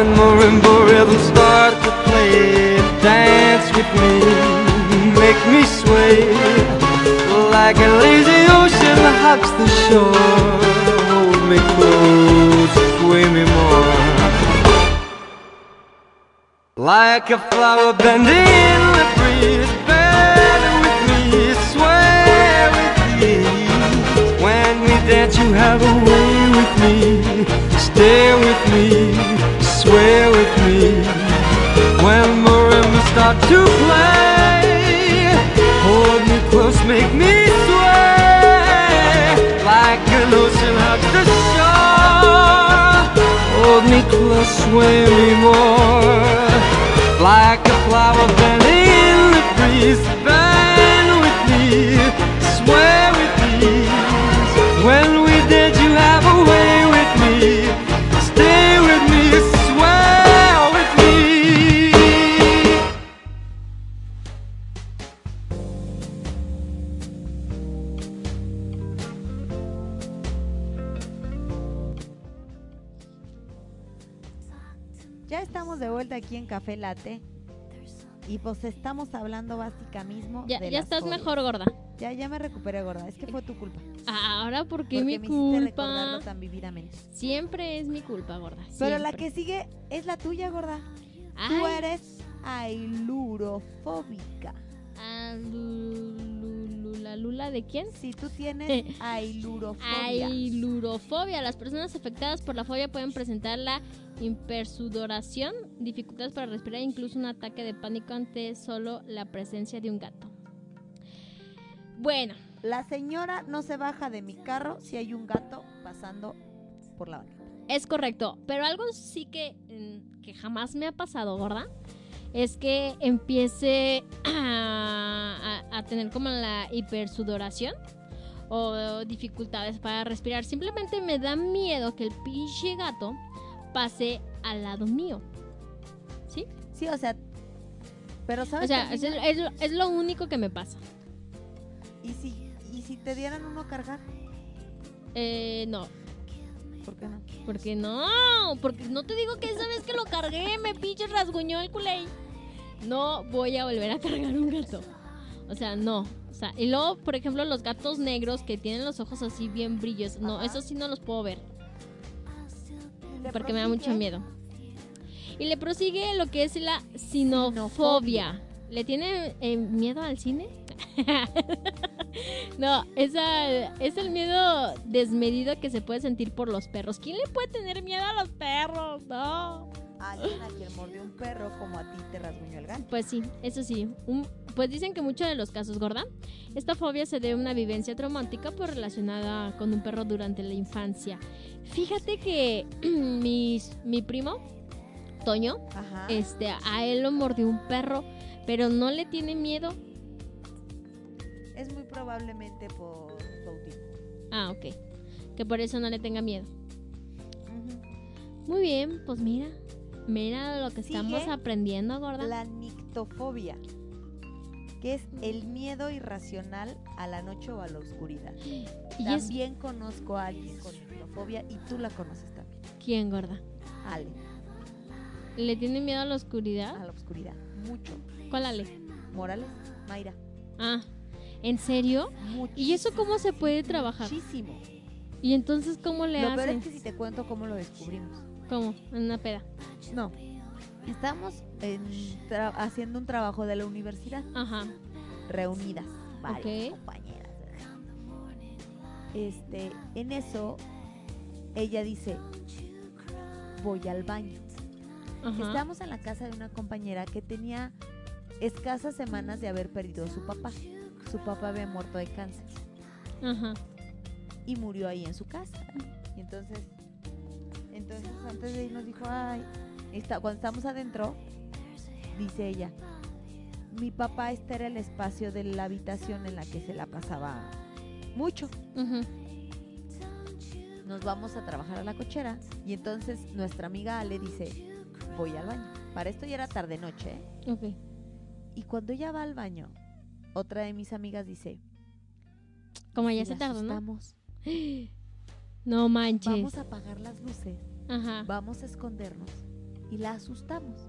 When marimba rhythms start to play, dance with me, make me sway. Like a lazy ocean hugs the shore, hold me close, sway me more. Like a flower bending in the breeze, bend with me, sway with me. When we dance, you have a way with me, stay with me, sway with me. When marimbas start to play, hold me close, make me sway. Like an ocean hugs the shore, hold me close, sway me more. Like a flower bending in the breeze, aquí en Café Late. Y pues estamos hablando básica mismo Ya, de ya las estás fobias. mejor, gorda. Ya, ya me recuperé, gorda. Es que fue tu culpa. Ahora, ¿por qué porque mi me hiciste recordarlo culpa? tan vividamente. Siempre es mi culpa, gorda. Pero la que sigue es la tuya, gorda. Tú eres ailurofóbica. ¿La lula de quién? Si tú tienes ailurofobia. Ailurofobia. Las personas afectadas por la fobia pueden presentar la hipersudoración, dificultades para respirar, incluso un ataque de pánico ante solo la presencia de un gato. Bueno, La señora no se baja de mi carro si hay un gato pasando por la banqueta. es correcto, pero algo sí que, mm, que jamás me ha pasado, gorda, es que empiece a, a- a tener como la hipersudoración o dificultades para respirar. Simplemente me da miedo que el pinche gato pase al lado mío. ¿Sí? Sí, o sea, pero sabes O sea, es, también- es lo- es lo único que me pasa. ¿Y si y si te dieran uno a cargar, Eh, no, ¿por qué no? porque no, porque no te digo que esa vez que lo cargué me pinche rasguñó el culé. No voy a volver a cargar un gato. O sea, no. O sea, y luego, por ejemplo, los gatos negros que tienen los ojos así bien brillos. No, Ajá. esos sí no los puedo ver. Porque me da mucho miedo. Y le prosigue lo que es la sinofobia. ¿Le tiene eh, miedo al cine? no, esa, es el miedo desmedido que se puede sentir por los perros. ¿Quién le puede tener miedo a los perros? No. Alguien a quien mordió un perro como a ti te rasguñó el gato. Pues sí, eso sí. Un- pues dicen que muchos de los casos, gorda, esta fobia se debe a una vivencia traumática por relacionada con un perro durante la infancia. Fíjate que mis- mi primo, Toño, Ajá. este, a él lo mordió un perro, pero no le tiene miedo. Probablemente por su autismo. Ah, ok. Que por eso no le tenga miedo. Muy bien, pues mira. Mira lo que Sigue estamos aprendiendo, gorda. La nictofobia, que es el miedo irracional a la noche o a la oscuridad. ¿Y es También conozco a alguien con nictofobia y tú la conoces también. quién, gorda? Ale, ¿Le tiene miedo a la a oscuridad? la oscuridad. Mucho. ¿Cuál Ale? Morales, Mayra. Ah, ¿en serio? ¿Y eso cómo se puede trabajar? Muchísimo. ¿Y entonces cómo le Lo peor hacen? es que si te cuento cómo lo descubrimos. ¿Cómo? En una peda. No. Estamos en tra- haciendo un trabajo de la universidad, Ajá. reunidas, varias compañeras. Este, en eso, ella dice, voy al baño. Ajá. Estamos en la casa de una compañera que tenía escasas semanas de haber perdido a su papá. Su papá había muerto de cáncer y murió ahí en su casa. Y entonces, entonces antes de irnos dijo, ay, está, cuando estamos adentro, dice ella, mi papá este era el espacio de la habitación en la que se la pasaba mucho. Nos vamos a trabajar a la cochera y entonces nuestra amiga Ale dice, voy al baño. Para esto ya era tarde noche. ¿eh? Y cuando ella va al baño, otra de mis amigas dice, Como ya "Si se tardó, ¿no? No manches. Vamos a apagar las luces, Ajá. vamos a escondernos y la asustamos.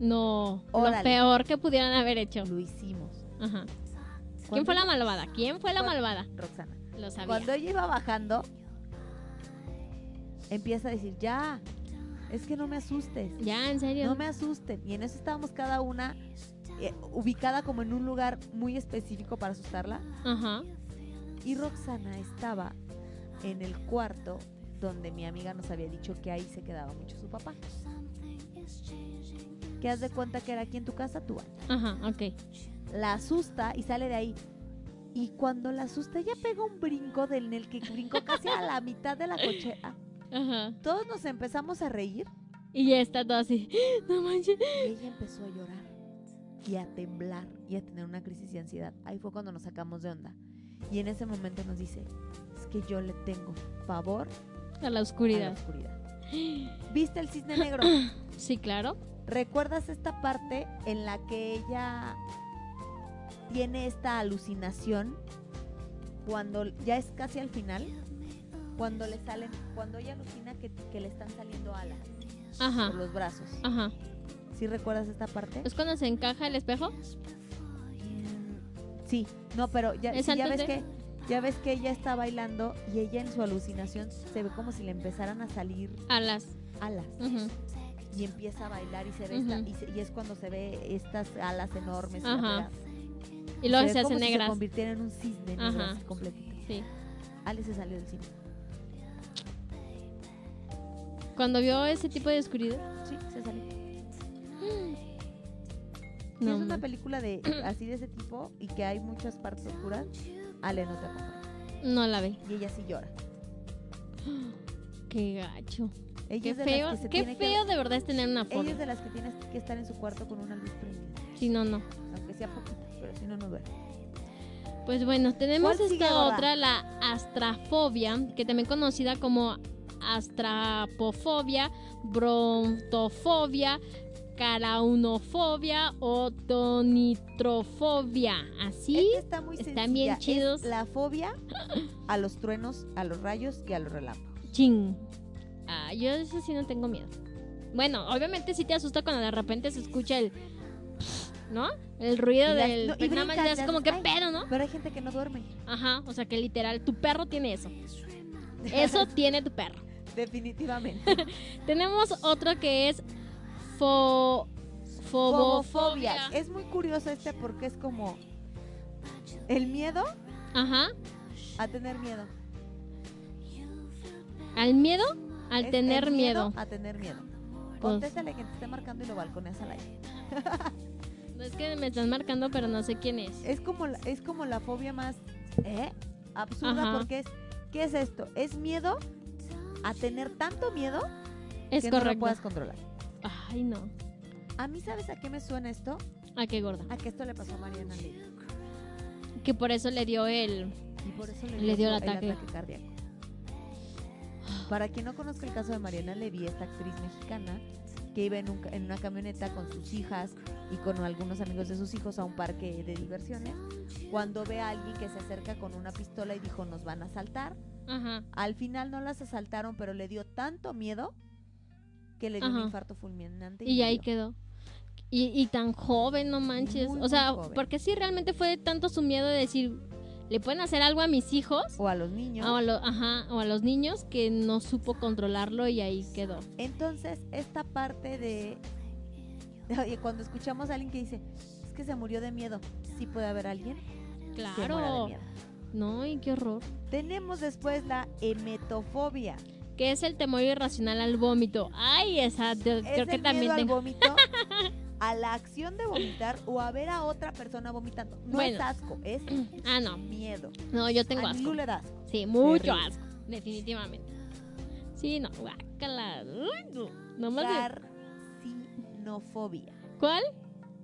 No. Lo peor que pudieran haber hecho. Lo hicimos. Ajá. ¿Quién fue la malvada? ¿Quién fue la malvada? Roxana. Lo sabía. Cuando ella iba bajando, empieza a decir, ya, es que no me asustes. Ya, en serio. No me asusten. Y en eso estábamos cada una eh, ubicada como en un lugar muy específico para asustarla. Ajá. Y Roxana estaba en el cuarto donde mi amiga nos había dicho que ahí se quedaba mucho su papá. Que haz de cuenta que era aquí en tu casa, tú baño. Ajá, ok. La asusta y sale de ahí. Y cuando la asusta, ella pega un brinco del en el que brincó casi a la mitad de la cochera. Ajá. Todos nos empezamos a reír Y ya está todo así. No manches. y ella empezó a llorar y a temblar y a tener una crisis de ansiedad. Ahí fue cuando nos sacamos de onda. Y en ese momento nos dice, es que yo le tengo pavor A la a la oscuridad. oscuridad. ¿Viste el cisne negro? Sí, claro. ¿Recuerdas esta parte en la que ella tiene esta alucinación cuando ya es casi al final? Cuando le salen, cuando ella alucina que, que le están saliendo alas Ajá. por los brazos. Ajá. ¿Sí recuerdas esta parte? ¿Es cuando se encaja el espejo? Sí, no, pero ya, ¿Es sí, ya antes ves de? que ya ves que ella está bailando y ella en su alucinación se ve como si le empezaran a salir Alas. alas y empieza a bailar y se ve esta- y, se- y es cuando se ve estas alas enormes y Ajá. Y luego se hace como si negras. se convirtiera en un cisne Ajá. completito. Sí. Ale se salió del cine. Cuando vio ese tipo de oscuridad. Sí, se salió. Si No, es una película de así de ese tipo y que hay muchas partes oscuras, Ale no te acompaña. no la ve. Y ella sí llora. Qué gacho. Ella Qué es de feo. las que se Qué tiene que- feo de verdad es tener una Ella fobia. es de las que tienes que estar en su cuarto con una luz prendida. Si no, no. Aunque sea poquito, pero si no, no duerme. Pues bueno, tenemos ¿Cuál sigue, esta otra, la astrafobia, que también conocida como astrapofobia, brontofobia, caraunofobia o tonitrofobia. Así está muy están sencilla. bien Es chidos. la fobia a los truenos, a los rayos y a los relámpagos. Ching. Ah, yo eso sí no tengo miedo. Bueno, obviamente sí te asusta cuando de repente se escucha el... ¿No? El ruido las- del... no, y pero nada más es ya como que pedo, ¿no? Pero hay gente que no duerme. Ajá, o sea que literal, tu perro tiene eso. Eso tiene tu perro. Definitivamente. Tenemos otro que es fo... Fobofobia. Es muy curioso este porque es como el miedo Ajá. a tener miedo. ¿Al miedo? Al Es tener el miedo. A tener miedo. Pues- Contéstale que te esté marcando y lo balconeas al aire. No es que me están marcando, pero no sé quién es. Es como la, es como la fobia más ¿eh? absurda Ajá. porque es ¿qué es esto? Es miedo a tener tanto miedo Es que no lo correcto. puedas controlar. Ay, no. A mí sabes a qué me suena esto? ¿A qué gorda? A que esto le pasó a Mariana Levy. Que por eso le dio el... Y por eso le, Le dio el ataque. cardíaco. Para quien no conozca el caso de Mariana Levy, esta actriz mexicana que iba en, un en una camioneta con sus hijas y con algunos amigos de sus hijos a un parque de diversiones, cuando ve a alguien que se acerca con una pistola y dijo nos van a asaltar, Ajá. al final no las asaltaron, pero le dio tanto miedo que le dio un infarto fulminante. Y ahí quedó. Y, y tan joven, no manches. Muy, o sea, porque sí realmente fue tanto su miedo de decir, ¿le pueden hacer algo a mis hijos? O a los niños. O a, lo- ajá, o a los niños que no supo controlarlo y ahí quedó. Entonces, esta parte de, cuando escuchamos a alguien que dice, es que se murió de miedo, sí puede haber alguien que muera de Claro. miedo. No, y qué horror. Tenemos después la emetofobia. Que es el temor irracional al vómito. Ay, esa Es creo que el también miedo al tengo. vómito, a la acción de vomitar o a ver a otra persona vomitando. No Bueno. es asco, es Ah, no. miedo. No, yo tengo a asco. Nilu le da asco. Sí, mucho Terrible. asco. Definitivamente. Sí, no, guácala. No. De- Carcinofobia. ¿Cuál?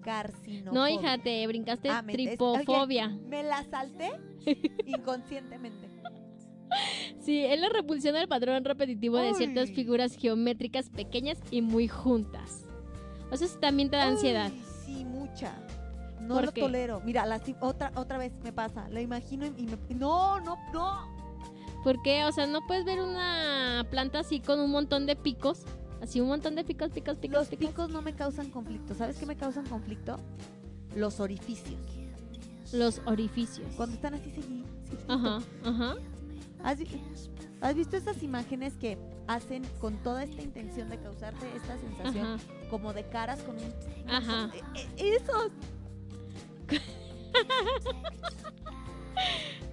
Carcinofobia. No, hija, te brincaste Ah, me- es- tripofobia. oye, me la salté inconscientemente. Sí, es la repulsión al patrón repetitivo de ciertas figuras geométricas pequeñas y muy juntas. O sea, eso también te da ansiedad. Sí, mucha. No ¿Por lo qué? tolero. Mira, la, otra, otra vez me pasa. Lo imagino y me... No, no, no. ¿Por qué? O sea, no puedes ver una planta así con un montón de picos. Así un montón de picos, picos, picos, Los picos. picos no me causan conflicto. ¿Sabes qué me causan conflicto? Los orificios. Los orificios. Cuando están así seguidos. Ajá, ajá. ¿Has, vi- has visto esas imágenes que hacen con toda esta intención de causarte esta sensación Ajá. como de caras con un... Ajá. Eh, eh, Esos.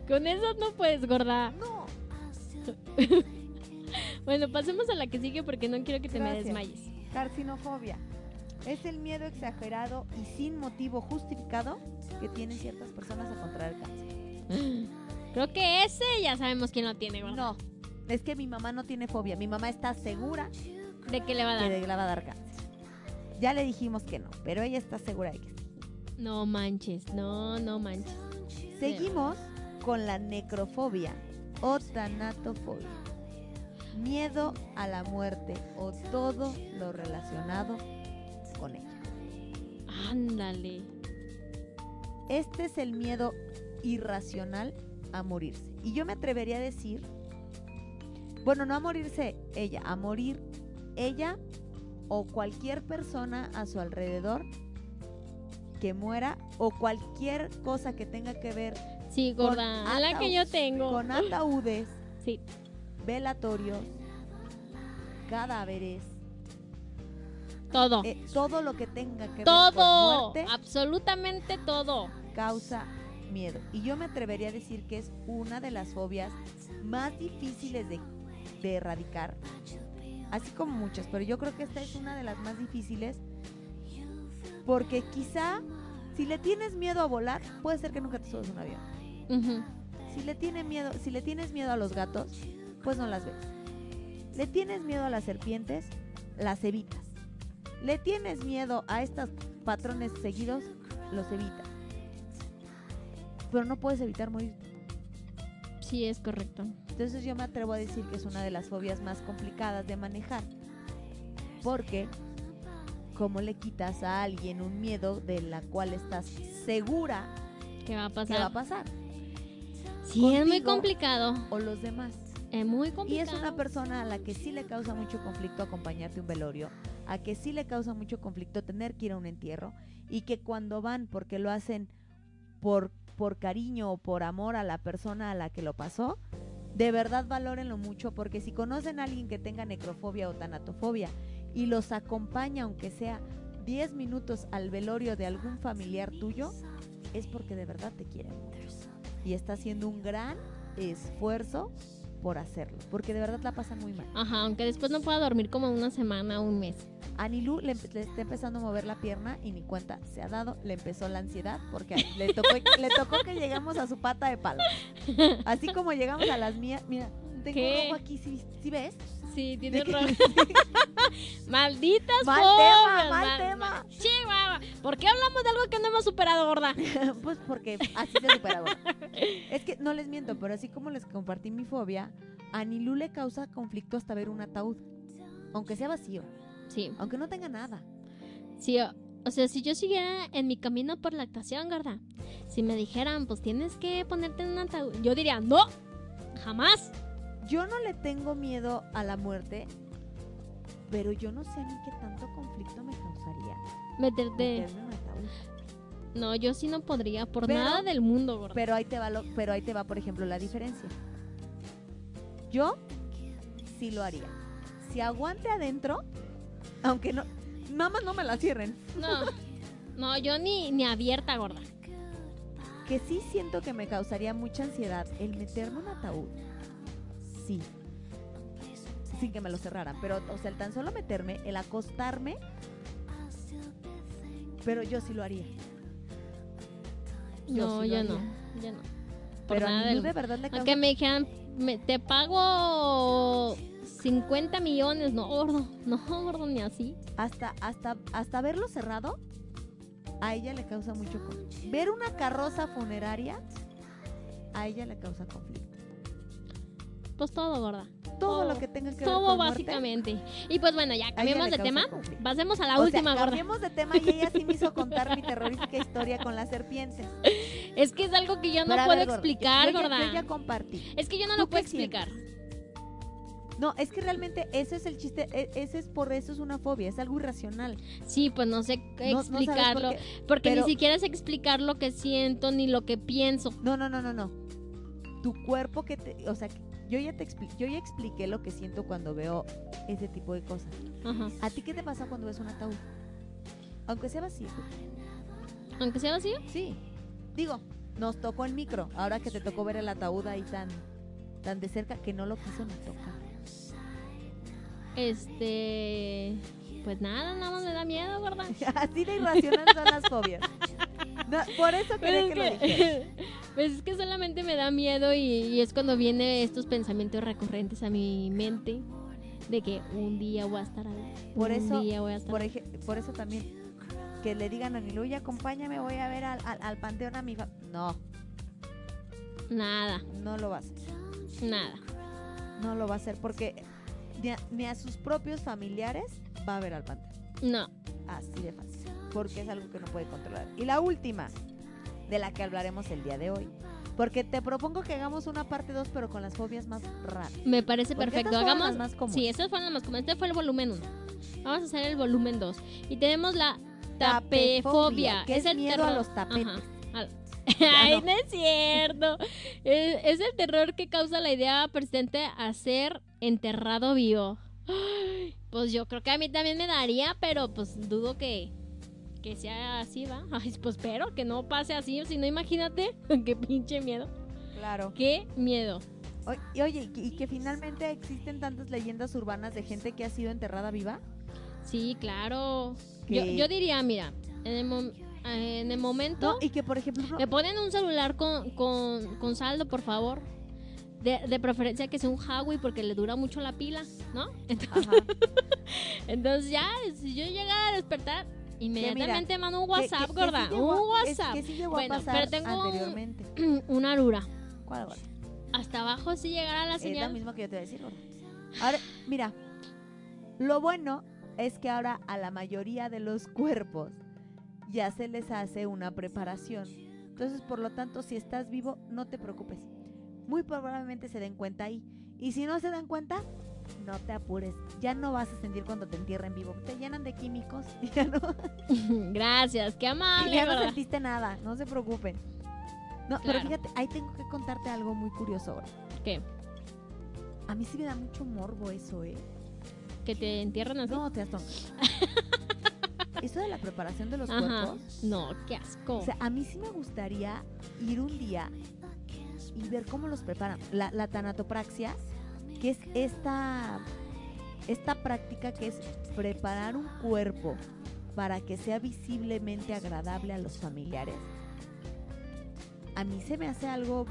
Con eso no puedes, gorda. No. Bueno, pasemos a la que sigue porque no quiero que te me desmayes. Carcinofobia. Es el miedo exagerado y sin motivo justificado que tienen ciertas personas a contraer cáncer. Creo que ese ya sabemos quién lo tiene, gorda. No, es que mi mamá no tiene fobia. Mi mamá está segura ¿De qué le va a que dar? le va a dar cáncer. Ya le dijimos que no, pero ella está segura de que sí. No manches, no, no manches. Seguimos con la necrofobia o tanatofobia. Miedo a la muerte o todo lo relacionado con ella. Ándale. Este es el miedo irracional a morirse. Y yo me atrevería a decir, bueno, no a morirse ella, a morir ella o cualquier persona a su alrededor que muera o cualquier cosa que tenga que ver Sí, Con gorda. La que yo tengo. con ataúdes, Sí. velatorios, cadáveres, Todo. eh, todo lo que tenga que ver con muerte Absolutamente todo. causa miedo. Y yo me atrevería a decir que es una de las fobias más difíciles de, de erradicar. Así como muchas, pero yo creo que esta es una de las más difíciles. Porque quizá si le tienes miedo a volar, puede ser que nunca te subas a un avión. Si le, tiene miedo, si le tienes miedo a los gatos, pues no las ves. Le tienes miedo a las serpientes, las evitas. Le tienes miedo a estos patrones seguidos, los evitas. Pero no puedes evitar morir. Sí, es correcto. Entonces yo me atrevo a decir que es una de las fobias más complicadas de manejar. Porque, ¿cómo le quitas a alguien un miedo de la cual estás segura ¿Qué va a que pasar? va a pasar? sí, es muy complicado. O los demás. Es muy Y complicado. es una persona a la que sí le causa mucho conflicto acompañarte a un velorio, a que sí le causa mucho conflicto tener que ir a un entierro y que cuando van porque lo hacen por, por cariño o por amor a la persona a la que lo pasó, de verdad valórenlo mucho porque si conocen a alguien que tenga necrofobia o tanatofobia y los acompaña aunque sea 10 minutos al velorio de algún familiar tuyo, es porque de verdad te quieren. Y está haciendo un gran esfuerzo por hacerlo, porque de verdad la pasan muy mal. Ajá, aunque después no pueda dormir como una semana, un mes. A Nilu le, le está empezando a mover la pierna y ni cuenta se ha dado, le empezó la ansiedad porque le tocó, le tocó que llegamos a su pata de palo. Así como llegamos a las mías, mira, tengo ¿Qué? rojo aquí, ¿sí, sí ves? Sí, ¿De tiene qué? razón. Malditas Mal tema, mal mal- tema. Chihuahua. ¿Por qué hablamos de algo que no hemos superado, gorda? pues porque así se supera. gorda. Es que no les miento, pero así como les compartí mi fobia, a Nilu le causa conflicto hasta ver un ataúd, aunque sea vacío, Sí, aunque no tenga nada. sí. O, o sea, si yo siguiera en mi camino por lactación, gorda, si me dijeran, pues tienes que ponerte en un ataúd, yo diría, no, jamás. Yo no le tengo miedo a la muerte, pero yo no sé a mí qué tanto conflicto me causaría Meterte. meterme en un ataúd. No, yo sí no podría, por Pero- nada del mundo, gorda. Pero ahí te va, lo- pero ahí te va, por ejemplo, la diferencia. Yo sí lo haría. Si aguante adentro, aunque no, mamá no me la cierren, No, no, yo ni, ni abierta, gorda. que sí siento que me causaría mucha ansiedad el meterme en un ataúd. Sí. Sin que me lo cerraran, pero o sea, el tan solo meterme, el acostarme, pero yo sí lo haría. Yo No, sí yo no, yo no. Por Pero a nada Nilu del de verdad le Aunque me dijeran, me- te pago 50 millones, no, gordo, no, gordo, ni así. hasta, hasta, hasta verlo cerrado, a ella le causa mucho conflicto. Ver una carroza funeraria, a ella le causa conflicto. Pues todo, gorda. Todo, Todo, lo que tenga que ver Todo con básicamente. Y pues bueno, ya cambiamos le de tema. conflicto. Pasemos a la o sea, última, gorda. cambiemos de tema y ella sí me hizo contar mi terrorífica historia con las serpientes. Es que es algo que yo no Pero puedo ver, gorda, explicar, yo, yo ya- gorda. yo ya compartí. Es que yo no ¿Tú lo puedo sientes? explicar. No, es que realmente ese es el chiste, e- ese es por eso es una fobia, es algo irracional. Sí, pues no sé No- no sabes por explicarlo. qué. porque pero- ni siquiera sé explicar lo que siento ni lo que pienso. No, no, no, no, no. Tu cuerpo que te, o sea, yo ya te expli- yo ya expliqué lo que siento cuando veo ese tipo de cosas. Ajá. ¿A ti qué te pasa cuando ves un ataúd? Aunque sea vacío. Aunque sea vacío. Sí. Digo, nos tocó el micro. Ahora que te tocó ver el ataúd ahí tan, tan de cerca que no lo quiso ni tocar. Este. Pues nada, nada más me da miedo, gorda. Así de irracional son las fobias. No, por eso quería que lo es dijeras. que, pues es que solamente me da miedo y, y es cuando vienen estos pensamientos recurrentes a mi mente de que un día voy a estar ahí. Por un eso, día voy a estar por, ahí. por eso también, que le digan a Niluya, acompáñame, voy a ver al, al, al panteón a mi fa-". No, Nada, no lo va a hacer. nada. No lo va a hacer porque ni a, ni a sus propios familiares va a ver al panteón. No. Así de fácil. Porque es algo que no puede controlar. Y la última, de la que hablaremos el día de hoy. Porque te propongo que hagamos una parte 2, pero con las fobias más raras. Me parece Porque perfecto. Hagamos. las más comunes. Sí, estas fueron las más comunes. Este fue el volumen 1. Vamos a hacer el volumen 2. Y tenemos la tapefobia. Que es el miedo a los tapetes. Ajá. Ay, no. no es cierto. es, es el terror que causa la idea persistente a ser enterrado vivo. Pues yo creo que a mí también me daría, pero pues dudo que, que sea así, ¿va? Ay, pues espero que no pase así, si no imagínate, qué pinche miedo. Claro. Qué miedo. O- y oye, y que- y que finalmente existen tantas leyendas urbanas de gente que ha sido enterrada viva. Sí, claro. Yo, yo diría, mira, en el, mom- eh, en el momento No, y que por ejemplo, me ponen un celular con, con, con saldo, por favor. De, de preferencia que sea un Huawei porque le dura mucho la pila, ¿no? Entonces, entonces ya, si yo llegara a despertar, inmediatamente mando un WhatsApp, que- que gorda. sí llegó a- un es- WhatsApp. que sí llegó a bueno, pasar pero tengo un- anteriormente. una arura. ¿Cuál, gorda? Hasta abajo si llegara la Es lo señal. mismo que yo te voy a decir, gorda. Ahora, mira, lo bueno es que ahora a la mayoría de los cuerpos ya se les hace una preparación. Entonces, por lo tanto, si estás vivo, no te preocupes. Muy probablemente se den cuenta ahí. Y si no se dan cuenta, no te apures. Ya no vas a sentir cuando te entierren vivo. Te llenan de químicos y ya no, Gracias, qué y amable, ya no sentiste nada. No se preocupen. No, pero fíjate, ahí tengo que contarte algo muy curioso ahora. ¿Qué? A mí sí me da mucho morbo eso, ¿eh? ¿Que te entierran así? No, te das tonto. Eso de la preparación de los Ajá. cuerpos. No, qué asco. O sea, a mí sí me gustaría ir un día y ver cómo los preparan. La, la tanatopraxia, que es esta, esta práctica que es preparar un cuerpo para que sea visiblemente agradable a los familiares. A mí se me hace algo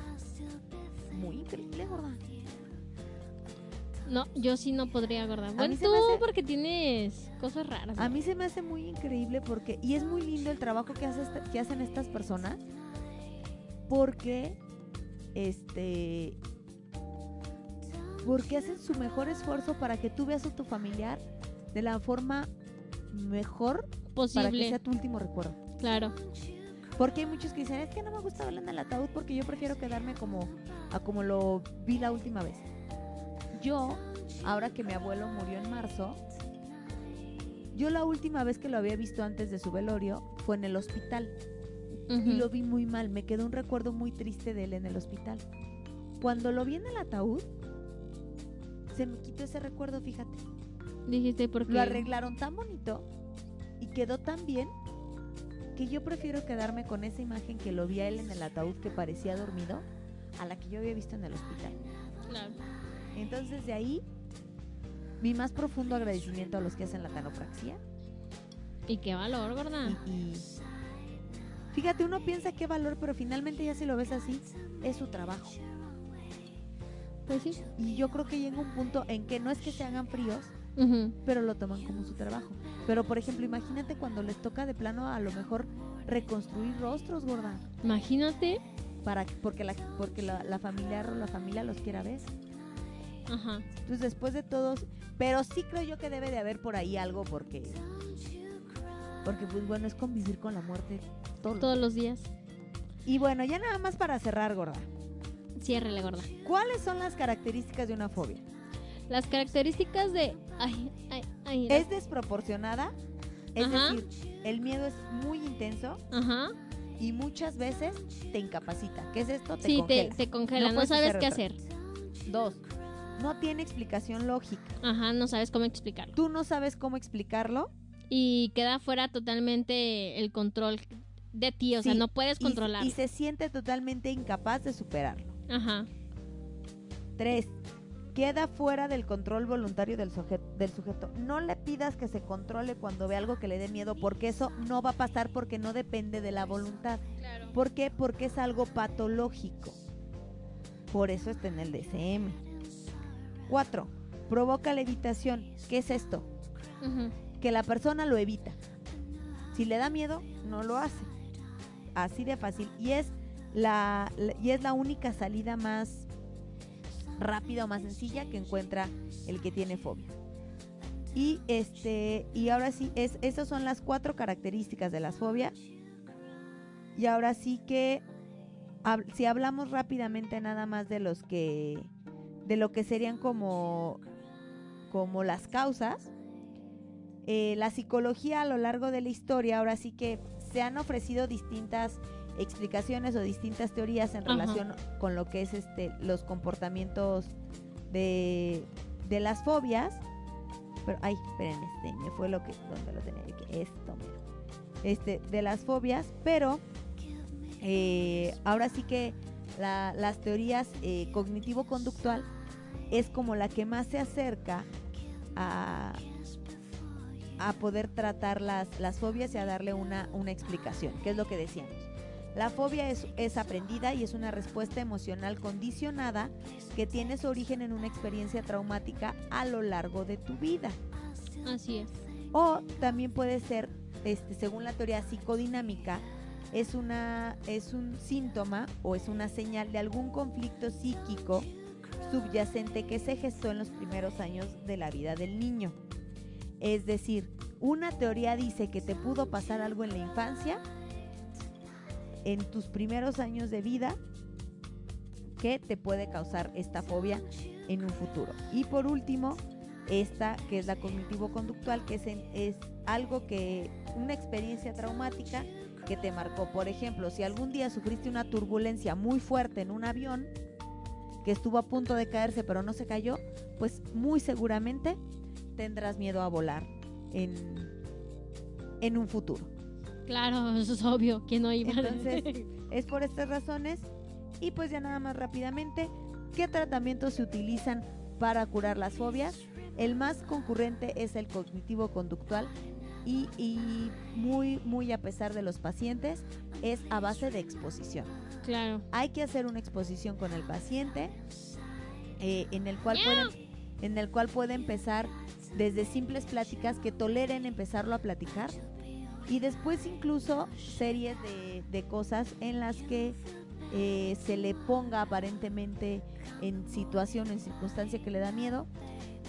muy increíble, gorda. No, yo sí no podría, gorda. Bueno, tú hace- porque tienes cosas raras. A mí se me hace muy increíble porque, y es muy lindo el trabajo que, hace que hacen estas personas, porque, este, porque hacen su mejor esfuerzo para que tú veas a tu familiar de la forma mejor para que Posible. sea tu último recuerdo. Claro. Porque hay muchos que dicen, es que no me gusta verlo en el ataúd porque yo prefiero quedarme como a como lo vi la última vez. Yo, ahora que mi abuelo murió en marzo, yo la última vez que lo había visto antes de su velorio fue en el hospital Ujú. y lo vi muy mal, me quedó un recuerdo muy triste de él en el hospital. Cuando lo vi en el ataúd, se me quitó ese recuerdo, fíjate. Dijiste porque Lo arreglaron tan bonito y quedó tan bien que yo prefiero quedarme con esa imagen que lo vi a él en el ataúd que parecía dormido a la que yo había visto en el hospital. Claro. Entonces de ahí mi más profundo agradecimiento a los que hacen la tanopraxia Y qué valor, y, y fíjate uno piensa qué valor pero finalmente ya si lo ves así es su trabajo Pues sí. y yo creo que llega un punto en que no es que se hagan fríos pero lo toman como su trabajo. Pero por ejemplo, imagínate cuando les toca de plano a lo mejor reconstruir rostros, gorda, Imagínate. para porque la porque la, la familiar o la familia los quiera ver. Ajá. Entonces, después de todos, pero sí creo yo que debe de haber por ahí algo porque porque pues bueno, es convivir con la muerte todos. los Todos los días. Y bueno, ya nada más para cerrar, gorda. Ciérrele, gorda. ¿Cuáles son las características de una fobia? Las características de. Ay, ay, ay. Es desproporcionada, es Ajá. decir, el miedo es muy intenso Ajá. y muchas veces te incapacita. ¿Qué es esto? Te sí, te, congela. te congela. No, sabes qué hacer. Dos, no tiene explicación lógica. Ajá, no sabes cómo explicarlo. Tú no sabes cómo explicarlo. Y queda fuera totalmente el control de ti. O sea, no puedes y- controlarlo. Y, se siente totalmente incapaz de superarlo. Ajá. Tres, queda fuera del control voluntario del, suje- del sujeto. No le pidas que se controle cuando ve algo que le dé miedo, porque eso no va a pasar porque no depende de la voluntad. Claro. ¿Por qué? Porque es algo patológico. Por eso está en el DCM. Cuatro, provoca la evitación. ¿Qué es esto? Que la persona lo evita. Si le da miedo, no lo hace. Así de fácil. Y es la, y es la única salida más rápida o más sencilla que encuentra el que tiene fobia. Y este, y ahora sí, es, esas son las cuatro características de las fobias. Y ahora sí que si hablamos rápidamente nada más de los que de lo que serían como como las causas eh, la psicología a lo largo de la historia ahora sí que se han ofrecido distintas explicaciones o distintas teorías en Ajá. relación con lo que es este los comportamientos de, de las fobias pero ay espérenme este, me fue lo que donde lo tenía yo que esto mira. este, de las fobias, pero eh, ahora sí que la- las teorías eh, cognitivo-conductual es como la que más se acerca a, a poder tratar las, las fobias y a darle una, una explicación, que es lo que decíamos. La fobia es, es aprendida y es una respuesta emocional condicionada que tiene su origen en una experiencia traumática a lo largo de tu vida. Así es. O también puede ser, este, según la teoría psicodinámica, es, una, es un síntoma o es una señal de algún conflicto psíquico subyacente que se gestó en los primeros años de la vida del niño. Es decir, una teoría dice que te pudo pasar algo en la infancia, en tus primeros años de vida, que te puede causar esta fobia en un futuro. Y por último, esta que es la cognitivo-conductual, que es, es algo que, una experiencia traumática que te marcó. Por ejemplo, si algún día sufriste una turbulencia muy fuerte en un avión, que estuvo a punto de caerse pero no se cayó, pues muy seguramente tendrás miedo a volar en, en un futuro. Claro, eso es obvio. que no iba Entonces, es por estas razones. Y pues ya nada más rápidamente, ¿qué tratamientos se utilizan para curar las fobias? El más concurrente es el cognitivo-conductual y, y muy, muy a pesar de los pacientes, es a base de exposición. Claro. Hay que hacer una exposición con el paciente eh, en, el cual en el cual puede empezar desde simples pláticas que toleren empezarlo a platicar y después incluso series de, de cosas en las que eh, se le ponga aparentemente en situación, en circunstancia que le da miedo,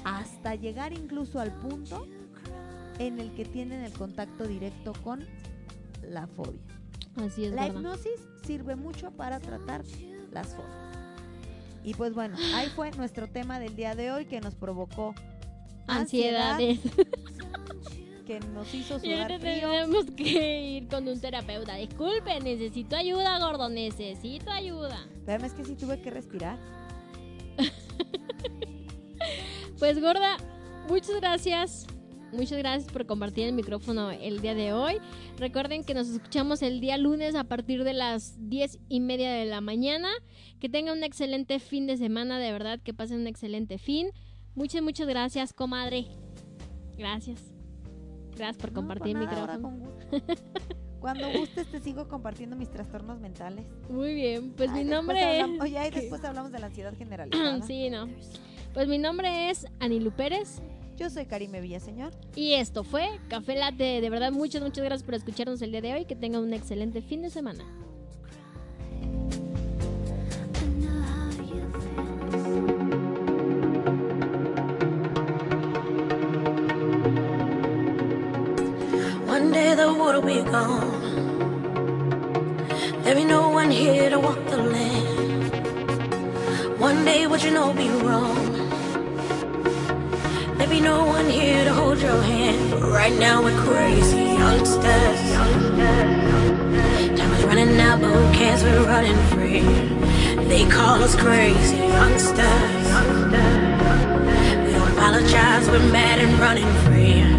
hasta llegar incluso al punto en el que tienen el contacto directo con la fobia. Así es, La hipnosis sirve mucho para tratar las fobias. Y pues bueno, ahí fue nuestro tema del día de hoy que nos provocó ansiedad, Ansiedades. Que nos hizo sudar frío. tenemos que ir con un terapeuta. Disculpe, necesito ayuda, gordo. Necesito ayuda. Espérame, es que sí tuve que respirar. Pues gorda, muchas gracias. Muchas gracias por compartir el micrófono el día de hoy. Recuerden que nos escuchamos el día lunes a partir de las diez y media de la mañana. Que tengan un excelente fin de semana, de verdad, que pasen un excelente fin. Muchas, muchas gracias, comadre. Gracias. Gracias por No, compartir por nada, micrófono. Cuando gustes te sigo compartiendo mis trastornos mentales. Muy bien, pues Ay, mi nombre es... Oye, ahí después hablamos de la ansiedad generalizada. sí, no. Pues mi nombre es Anilu Pérez. Yo soy Karime Villaseñor. Y esto fue Café Latte. De verdad, muchas, muchas gracias por escucharnos el día de hoy. Que tengan un excelente fin de semana. One day the world will be gone. There be no one here to walk the land. One day what you know be wrong. There be no one here to hold your hand. But right now we're crazy youngsters. Time is running out, but cares? We're running free. They call us crazy youngsters. We don't apologize, we're mad and running free.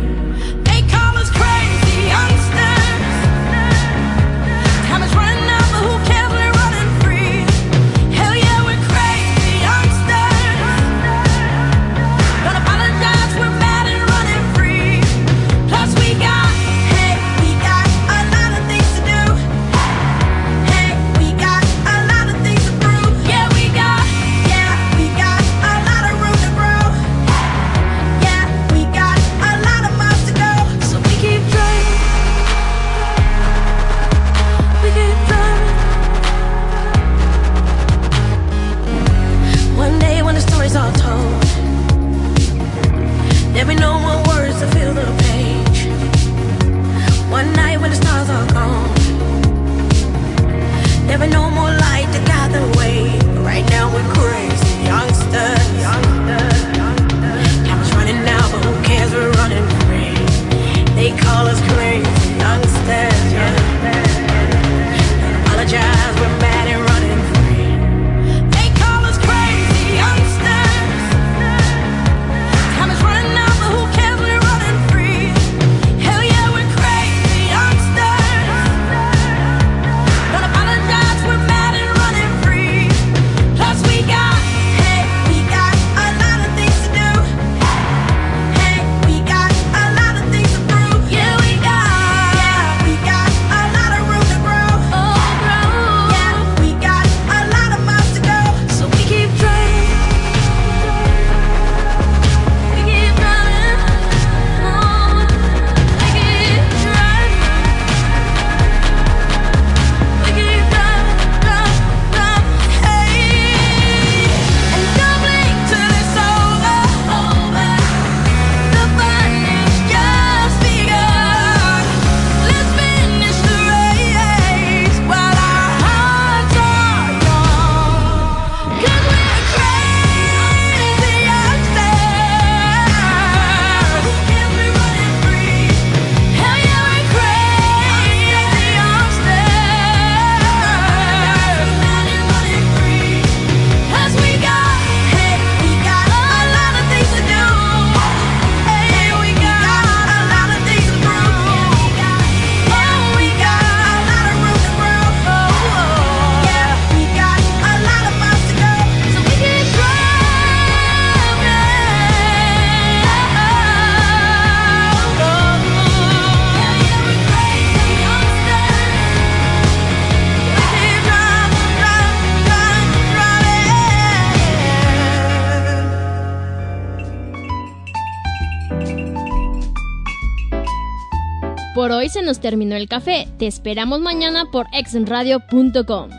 Se nos terminó el café. Te esperamos mañana por exenradio.com.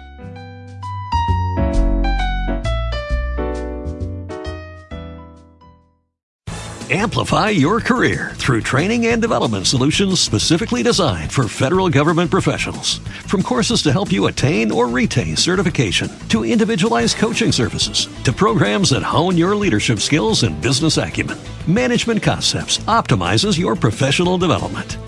Amplify your career through training and development solutions specifically designed for federal government professionals. From courses to help you attain or retain certification, to individualized coaching services, to programs that hone your leadership skills and business acumen, Management Concepts optimizes your professional development.